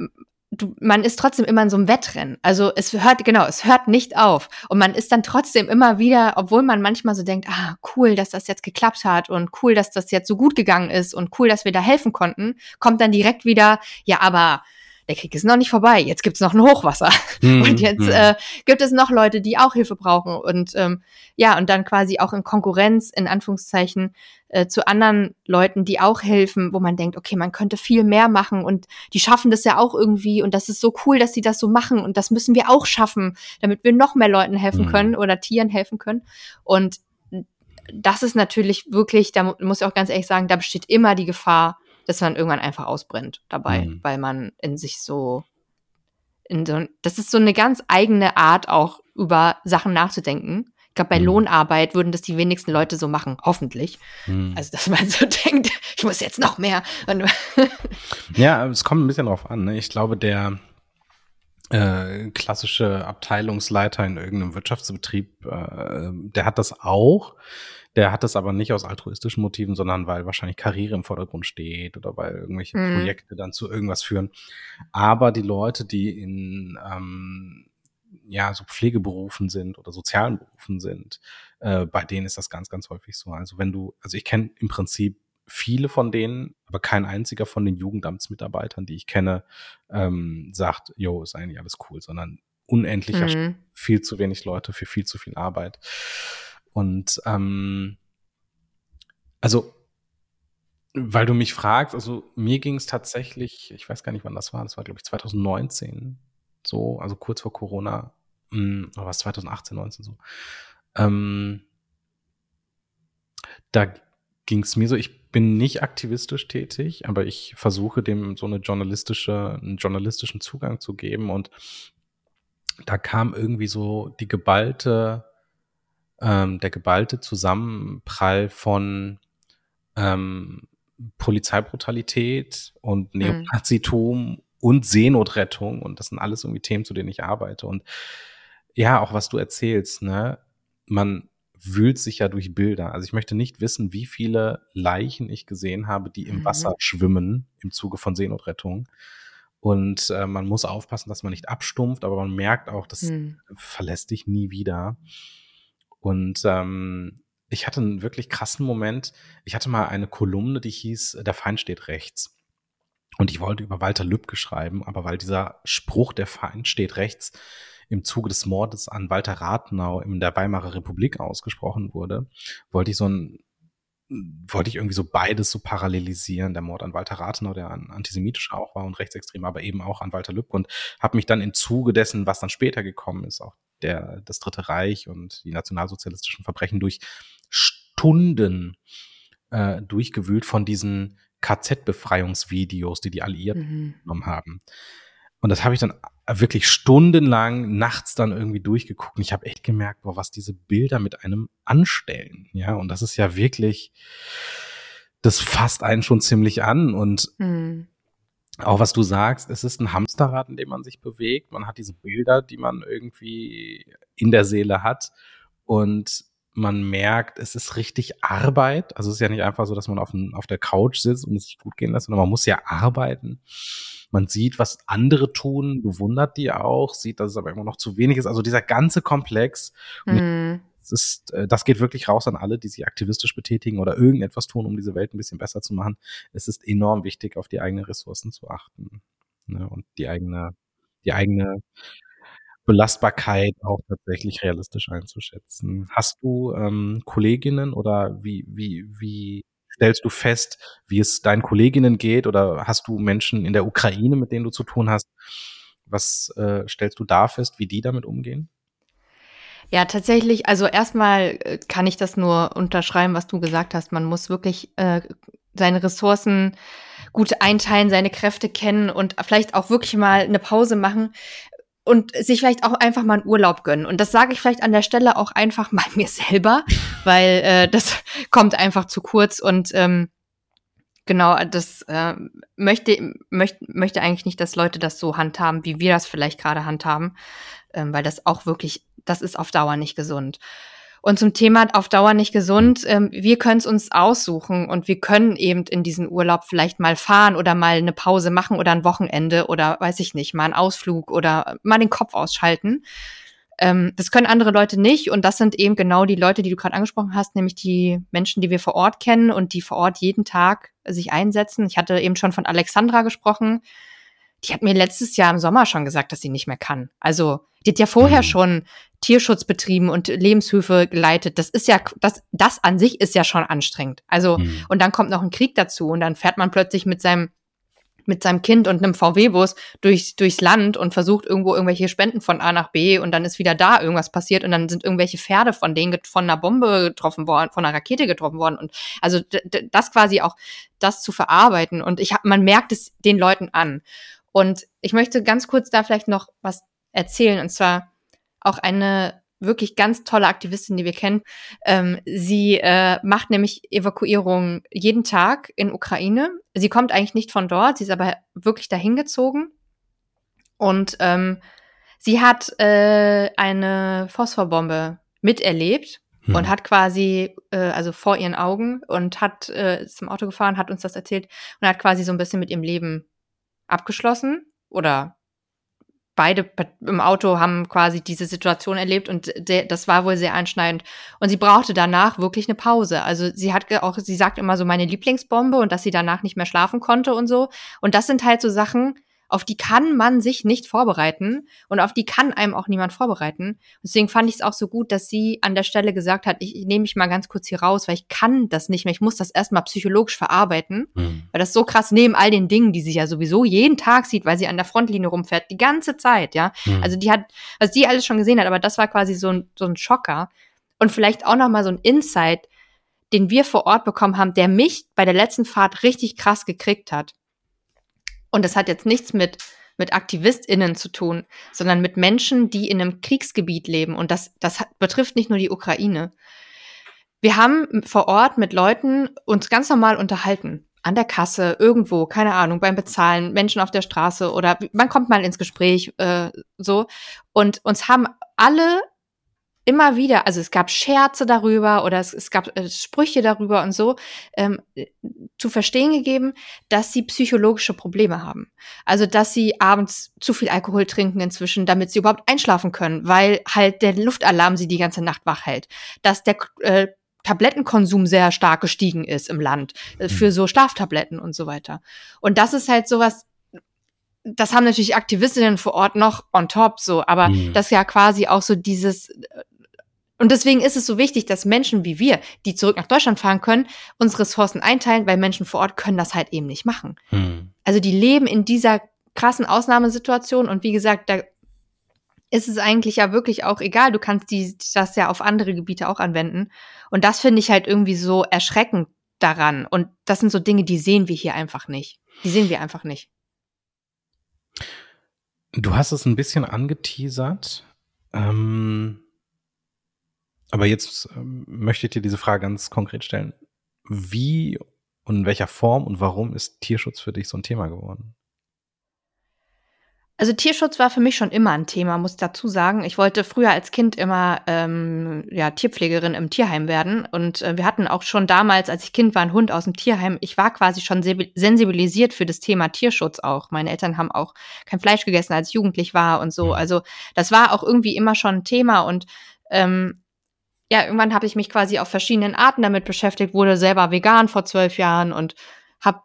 [SPEAKER 3] du, man ist trotzdem immer in so einem Wettrennen. Also es hört, genau, es hört nicht auf. Und man ist dann trotzdem immer wieder, obwohl man manchmal so denkt, ah, cool, dass das jetzt geklappt hat und cool, dass das jetzt so gut gegangen ist und cool, dass wir da helfen konnten, kommt dann direkt wieder, ja, aber der Krieg ist noch nicht vorbei, jetzt gibt's noch ein Hochwasser. Mhm. Und jetzt mhm. äh, gibt es noch Leute, die auch Hilfe brauchen. Und ähm, ja, und dann quasi auch in Konkurrenz, in Anführungszeichen, äh, zu anderen Leuten, die auch helfen, wo man denkt, okay, man könnte viel mehr machen und die schaffen das ja auch irgendwie und das ist so cool, dass sie das so machen und das müssen wir auch schaffen, damit wir noch mehr Leuten helfen mhm. können oder Tieren helfen können. Und das ist natürlich wirklich, da muss ich auch ganz ehrlich sagen, da besteht immer die Gefahr, dass man irgendwann einfach ausbrennt dabei, mhm. weil man in sich so, in so, das ist so eine ganz eigene Art auch über Sachen nachzudenken. Ich glaube, bei mhm. Lohnarbeit würden das die wenigsten Leute so machen, hoffentlich. Mhm. Also, dass man so denkt, ich muss jetzt noch mehr.
[SPEAKER 2] ja, es kommt ein bisschen drauf an. Ne? Ich glaube, der äh, klassische Abteilungsleiter in irgendeinem Wirtschaftsbetrieb, äh, der hat das auch. Der hat es aber nicht aus altruistischen Motiven, sondern weil wahrscheinlich Karriere im Vordergrund steht oder weil irgendwelche mhm. Projekte dann zu irgendwas führen. Aber die Leute, die in ähm, ja so Pflegeberufen sind oder sozialen Berufen sind, äh, bei denen ist das ganz, ganz häufig so. Also wenn du, also ich kenne im Prinzip viele von denen, aber kein einziger von den Jugendamtsmitarbeitern, die ich kenne, ähm, sagt, jo, ist eigentlich alles cool, sondern unendlicher, mhm. viel zu wenig Leute für viel zu viel Arbeit. Und ähm, also Weil du mich fragst, also mir ging es tatsächlich, ich weiß gar nicht, wann das war, das war, glaube ich, 2019, so, also kurz vor Corona, mh, hm, oder was, 2018, 19 so. Ähm, da ging es mir so, ich bin nicht aktivistisch tätig, aber ich versuche dem so eine journalistische, einen journalistischen Zugang zu geben und da kam irgendwie so die geballte, ähm, der geballte Zusammenprall von ähm, Polizeibrutalität und mhm. Neonazitum und Seenotrettung und das sind alles irgendwie Themen, zu denen ich arbeite und ja, auch was du erzählst, ne, man wühlt sich ja durch Bilder. Also ich möchte nicht wissen, wie viele Leichen ich gesehen habe, die im mhm. Wasser schwimmen im Zuge von Seenotrettung. Und äh, man muss aufpassen, dass man nicht abstumpft, aber man merkt auch, das mhm. verlässt dich nie wieder. Und ähm, ich hatte einen wirklich krassen Moment. Ich hatte mal eine Kolumne, die hieß Der Feind steht rechts. Und ich wollte über Walter Lübcke schreiben, aber weil dieser Spruch, der Feind steht rechts, im Zuge des Mordes an Walter Rathenau in der Weimarer Republik ausgesprochen wurde, wollte ich so ein wollte ich irgendwie so beides so parallelisieren, der Mord an Walter Rathenau, der antisemitisch auch war und rechtsextrem, aber eben auch an Walter Lübcke und habe mich dann im Zuge dessen, was dann später gekommen ist, auch der, das Dritte Reich und die nationalsozialistischen Verbrechen durch Stunden äh, durchgewühlt von diesen KZ-Befreiungsvideos, die die Alliierten mhm. genommen haben. Und das habe ich dann wirklich stundenlang nachts dann irgendwie durchgeguckt. Und ich habe echt gemerkt, boah, was diese Bilder mit einem anstellen. Ja, und das ist ja wirklich, das fasst einen schon ziemlich an. Und mhm. Auch was du sagst, es ist ein Hamsterrad, in dem man sich bewegt. Man hat diese Bilder, die man irgendwie in der Seele hat. Und man merkt, es ist richtig Arbeit. Also es ist ja nicht einfach so, dass man auf, ein, auf der Couch sitzt und es sich gut gehen lässt, sondern man muss ja arbeiten. Man sieht, was andere tun, bewundert die auch, sieht, dass es aber immer noch zu wenig ist. Also dieser ganze Komplex. Mhm. Das, ist, äh, das geht wirklich raus an alle, die sich aktivistisch betätigen oder irgendetwas tun, um diese Welt ein bisschen besser zu machen. Es ist enorm wichtig, auf die eigenen Ressourcen zu achten ne? und die eigene, die eigene Belastbarkeit auch tatsächlich realistisch einzuschätzen. Hast du ähm, Kolleginnen oder wie, wie, wie stellst du fest, wie es deinen Kolleginnen geht oder hast du Menschen in der Ukraine, mit denen du zu tun hast? Was äh, stellst du da fest, wie die damit umgehen?
[SPEAKER 3] Ja, tatsächlich, also erstmal äh, kann ich das nur unterschreiben, was du gesagt hast. Man muss wirklich äh, seine Ressourcen gut einteilen, seine Kräfte kennen und vielleicht auch wirklich mal eine Pause machen und sich vielleicht auch einfach mal einen Urlaub gönnen. Und das sage ich vielleicht an der Stelle auch einfach mal mir selber, weil äh, das kommt einfach zu kurz und ähm, genau, das äh, möchte, möchte, möchte eigentlich nicht, dass Leute das so handhaben, wie wir das vielleicht gerade handhaben, ähm, weil das auch wirklich, das ist auf Dauer nicht gesund. Und zum Thema auf Dauer nicht gesund, ähm, wir können es uns aussuchen und wir können eben in diesen Urlaub vielleicht mal fahren oder mal eine Pause machen oder ein Wochenende oder weiß ich nicht, mal einen Ausflug oder mal den Kopf ausschalten. Ähm, das können andere Leute nicht und das sind eben genau die Leute, die du gerade angesprochen hast, nämlich die Menschen, die wir vor Ort kennen und die vor Ort jeden Tag sich einsetzen. Ich hatte eben schon von Alexandra gesprochen. Die hat mir letztes Jahr im Sommer schon gesagt, dass sie nicht mehr kann. Also die hat ja vorher mhm. schon Tierschutz betrieben und Lebenshöfe geleitet. Das ist ja, das, das an sich ist ja schon anstrengend. Also, mhm. und dann kommt noch ein Krieg dazu und dann fährt man plötzlich mit seinem mit seinem Kind und einem VW-Bus durch, durchs Land und versucht irgendwo irgendwelche Spenden von A nach B und dann ist wieder da irgendwas passiert und dann sind irgendwelche Pferde von denen von einer Bombe getroffen worden, von einer Rakete getroffen worden und also das quasi auch das zu verarbeiten und ich hab, man merkt es den Leuten an und ich möchte ganz kurz da vielleicht noch was erzählen. Und zwar auch eine wirklich ganz tolle Aktivistin, die wir kennen. Ähm, sie äh, macht nämlich Evakuierungen jeden Tag in Ukraine. Sie kommt eigentlich nicht von dort, sie ist aber wirklich dahin gezogen. Und ähm, sie hat äh, eine Phosphorbombe miterlebt hm. und hat quasi, äh, also vor ihren Augen und hat äh, zum Auto gefahren, hat uns das erzählt und hat quasi so ein bisschen mit ihrem Leben abgeschlossen oder beide im Auto haben quasi diese Situation erlebt und der, das war wohl sehr einschneidend. Und sie brauchte danach wirklich eine Pause. Also sie hat auch, sie sagt immer so meine Lieblingsbombe und dass sie danach nicht mehr schlafen konnte und so. Und das sind halt so Sachen, Auf die kann man sich nicht vorbereiten und auf die kann einem auch niemand vorbereiten. Deswegen fand ich es auch so gut, dass sie an der Stelle gesagt hat, ich, ich nehme mich mal ganz kurz hier raus, weil ich kann das nicht mehr. Ich muss das erstmal psychologisch verarbeiten, mhm. weil das so krass neben all den Dingen, die sie ja sowieso jeden Tag sieht, weil sie an der Frontlinie rumfährt, die ganze Zeit, ja. Mhm. Also die hat, was die alles schon gesehen hat, aber das war quasi so ein, so ein Schocker. Und vielleicht auch noch mal so ein Insight, den wir vor Ort bekommen haben, der mich bei der letzten Fahrt richtig krass gekriegt hat. Und das hat jetzt nichts mit, mit AktivistInnen zu tun, sondern mit Menschen, die in einem Kriegsgebiet leben. Und das, das betrifft nicht nur die Ukraine. Wir haben vor Ort mit Leuten uns ganz normal unterhalten. An der Kasse, irgendwo, keine Ahnung, beim Bezahlen, Menschen auf der Straße oder man kommt mal ins Gespräch, äh, so. Und uns haben alle immer wieder, also es gab Scherze darüber oder es, es gab äh, Sprüche darüber und so, ähm, zu verstehen gegeben, dass sie psychologische Probleme haben. Also, dass sie abends zu viel Alkohol trinken inzwischen, damit sie überhaupt einschlafen können, weil halt der Luftalarm sie die ganze Nacht wach hält. Dass der äh, Tablettenkonsum sehr stark gestiegen ist im Land äh, für hm. so Schlaftabletten und so weiter. Und das ist halt sowas, das haben natürlich Aktivistinnen vor Ort noch on top so, aber mhm. das ja quasi auch so dieses und deswegen ist es so wichtig, dass Menschen wie wir, die zurück nach Deutschland fahren können, unsere Ressourcen einteilen, weil Menschen vor Ort können das halt eben nicht machen. Mhm. Also die leben in dieser krassen Ausnahmesituation und wie gesagt, da ist es eigentlich ja wirklich auch egal. Du kannst die, das ja auf andere Gebiete auch anwenden. Und das finde ich halt irgendwie so erschreckend daran. Und das sind so Dinge, die sehen wir hier einfach nicht. Die sehen wir einfach nicht.
[SPEAKER 2] Du hast es ein bisschen angeteasert. Ähm, aber jetzt ähm, möchte ich dir diese Frage ganz konkret stellen. Wie und in welcher Form und warum ist Tierschutz für dich so ein Thema geworden?
[SPEAKER 3] Also Tierschutz war für mich schon immer ein Thema, muss dazu sagen. Ich wollte früher als Kind immer ähm, ja, Tierpflegerin im Tierheim werden. Und äh, wir hatten auch schon damals, als ich Kind war, einen Hund aus dem Tierheim. Ich war quasi schon sensibilisiert für das Thema Tierschutz auch. Meine Eltern haben auch kein Fleisch gegessen, als ich jugendlich war und so. Mhm. Also das war auch irgendwie immer schon ein Thema. Und ähm, ja, irgendwann habe ich mich quasi auf verschiedenen Arten damit beschäftigt, wurde selber vegan vor zwölf Jahren und habe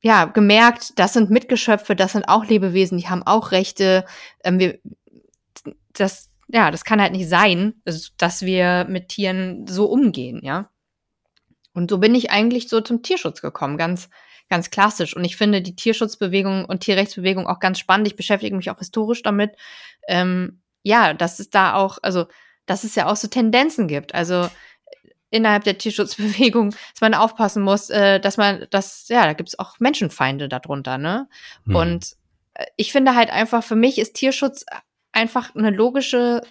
[SPEAKER 3] ja, gemerkt, das sind Mitgeschöpfe, das sind auch Lebewesen, die haben auch Rechte. Ähm, wir, das, ja, das kann halt nicht sein, dass wir mit Tieren so umgehen, ja. Und so bin ich eigentlich so zum Tierschutz gekommen, ganz, ganz klassisch. Und ich finde die Tierschutzbewegung und Tierrechtsbewegung auch ganz spannend. Ich beschäftige mich auch historisch damit. Ähm, ja, dass es da auch, also, dass es ja auch so Tendenzen gibt. Also, innerhalb der Tierschutzbewegung, dass man aufpassen muss, äh, dass man, das, ja, da gibt es auch Menschenfeinde darunter, ne? Mhm. Und äh, ich finde halt einfach, für mich ist Tierschutz einfach eine logische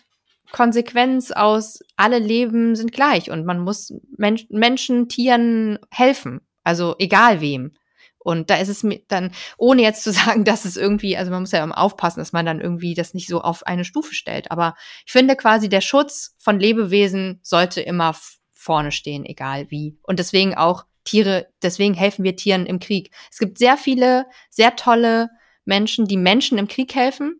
[SPEAKER 3] Konsequenz aus, alle Leben sind gleich und man muss Men Menschen, Tieren helfen. Also egal wem. Und da ist es mir dann, ohne jetzt zu sagen, dass es irgendwie, also man muss ja immer aufpassen, dass man dann irgendwie das nicht so auf eine Stufe stellt. Aber ich finde quasi, der Schutz von Lebewesen sollte immer vorne stehen, egal wie. Und deswegen auch Tiere, deswegen helfen wir Tieren im Krieg. Es gibt sehr viele, sehr tolle Menschen, die Menschen im Krieg helfen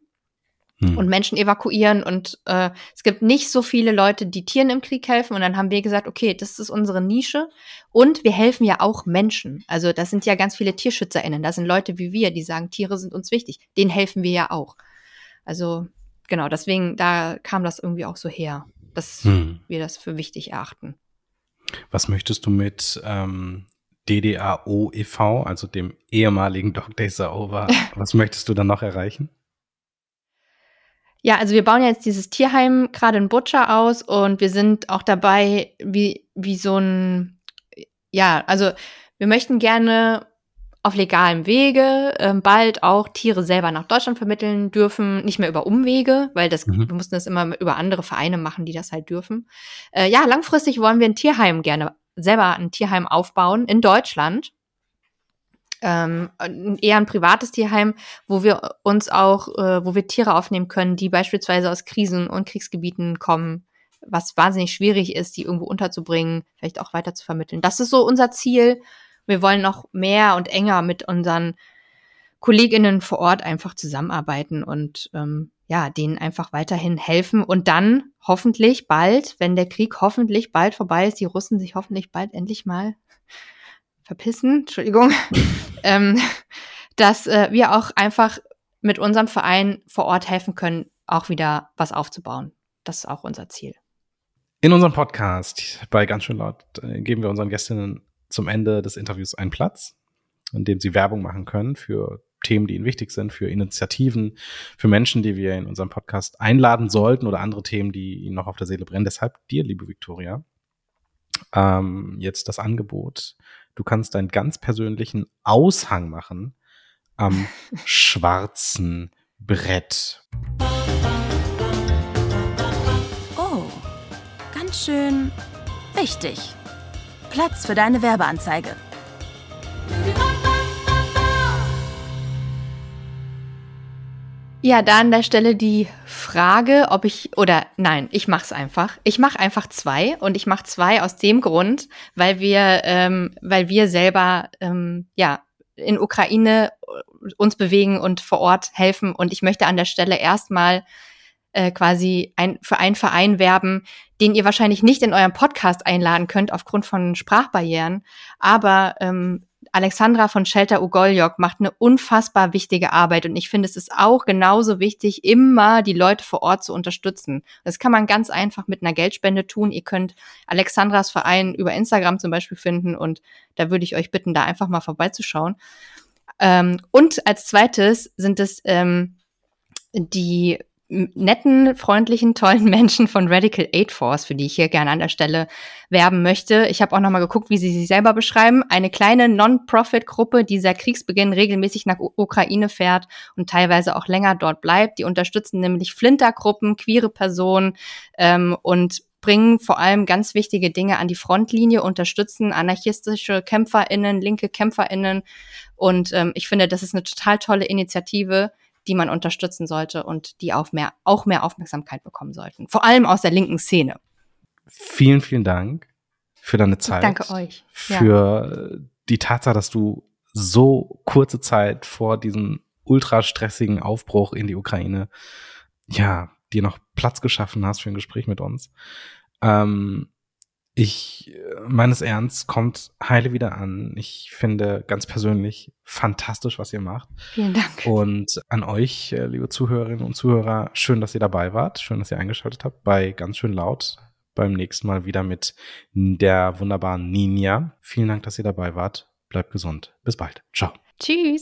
[SPEAKER 3] hm. und Menschen evakuieren. Und äh, es gibt nicht so viele Leute, die Tieren im Krieg helfen. Und dann haben wir gesagt, okay, das ist unsere Nische. Und wir helfen ja auch Menschen. Also das sind ja ganz viele TierschützerInnen. Das sind Leute wie wir, die sagen, Tiere sind uns wichtig. Denen helfen wir ja auch. Also genau, deswegen, da kam das irgendwie auch so her, dass hm. wir das für wichtig erachten.
[SPEAKER 2] Was möchtest du mit ähm, DDAO e.V., also dem ehemaligen Dog Days Are Over, was möchtest du dann noch erreichen?
[SPEAKER 3] Ja, also wir bauen jetzt dieses Tierheim gerade in Butcher aus und wir sind auch dabei, wie, wie so ein, ja, also wir möchten gerne auf legalem Wege äh, bald auch Tiere selber nach Deutschland vermitteln dürfen, nicht mehr über Umwege, weil das, mhm. wir mussten das immer über andere Vereine machen, die das halt dürfen. Äh, ja, langfristig wollen wir ein Tierheim gerne selber ein Tierheim aufbauen in Deutschland. Ähm, eher ein privates Tierheim, wo wir uns auch, äh, wo wir Tiere aufnehmen können, die beispielsweise aus Krisen und Kriegsgebieten kommen, was wahnsinnig schwierig ist, die irgendwo unterzubringen, vielleicht auch weiter zu vermitteln. Das ist so unser Ziel wir wollen noch mehr und enger mit unseren Kolleginnen vor Ort einfach zusammenarbeiten und ähm, ja, denen einfach weiterhin helfen und dann hoffentlich bald, wenn der Krieg hoffentlich bald vorbei ist, die Russen sich hoffentlich bald endlich mal verpissen, Entschuldigung, ähm, dass äh, wir auch einfach mit unserem Verein vor Ort helfen können, auch wieder was aufzubauen. Das ist auch unser Ziel.
[SPEAKER 2] In unserem Podcast bei Ganz schön laut äh, geben wir unseren Gästinnen zum Ende des Interviews einen Platz, in dem sie Werbung machen können für Themen, die ihnen wichtig sind, für Initiativen, für Menschen, die wir in unserem Podcast einladen sollten oder andere Themen, die ihnen noch auf der Seele brennen. Deshalb dir, liebe Viktoria, ähm, jetzt das Angebot. Du kannst deinen ganz persönlichen Aushang machen am schwarzen Brett.
[SPEAKER 1] Oh, ganz schön wichtig. Platz für deine Werbeanzeige.
[SPEAKER 3] Ja, da an der Stelle die Frage, ob ich oder nein, ich mach's einfach. Ich mache einfach zwei und ich mache zwei aus dem Grund, weil wir, ähm, weil wir selber ähm, ja in Ukraine uns bewegen und vor Ort helfen und ich möchte an der Stelle erstmal äh, quasi ein, für einen Verein werben, den ihr wahrscheinlich nicht in eurem Podcast einladen könnt aufgrund von Sprachbarrieren, aber ähm, Alexandra von Shelter Ugoljok macht eine unfassbar wichtige Arbeit und ich finde, es ist auch genauso wichtig, immer die Leute vor Ort zu unterstützen. Das kann man ganz einfach mit einer Geldspende tun. Ihr könnt Alexandras Verein über Instagram zum Beispiel finden und da würde ich euch bitten, da einfach mal vorbeizuschauen. Ähm, und als zweites sind es ähm, die netten, freundlichen, tollen Menschen von Radical Aid Force, für die ich hier gerne an der Stelle werben möchte. Ich habe auch noch mal geguckt, wie sie sich selber beschreiben. Eine kleine Non-Profit-Gruppe, die seit Kriegsbeginn regelmäßig nach Ukraine fährt und teilweise auch länger dort bleibt. Die unterstützen nämlich Flintergruppen, queere Personen ähm, und bringen vor allem ganz wichtige Dinge an die Frontlinie, unterstützen anarchistische KämpferInnen, linke KämpferInnen. Und ähm, ich finde, das ist eine total tolle Initiative, die man unterstützen sollte und die auch mehr, auch mehr Aufmerksamkeit bekommen sollten. Vor allem aus der linken Szene.
[SPEAKER 2] Vielen, vielen Dank für deine Zeit.
[SPEAKER 3] Danke euch.
[SPEAKER 2] Für ja. die Tatsache, dass du so kurze Zeit vor diesem ultra stressigen Aufbruch in die Ukraine, ja, dir noch Platz geschaffen hast für ein Gespräch mit uns. Ähm, ich, meines Ernst, kommt heile wieder an. Ich finde ganz persönlich fantastisch, was ihr macht.
[SPEAKER 3] Vielen Dank.
[SPEAKER 2] Und an euch, äh, liebe Zuhörerinnen und Zuhörer, schön, dass ihr dabei wart. Schön, dass ihr eingeschaltet habt bei ganz schön laut. Beim nächsten Mal wieder mit der wunderbaren Ninja. Vielen Dank, dass ihr dabei wart. Bleibt gesund. Bis bald. Ciao.
[SPEAKER 3] Tschüss.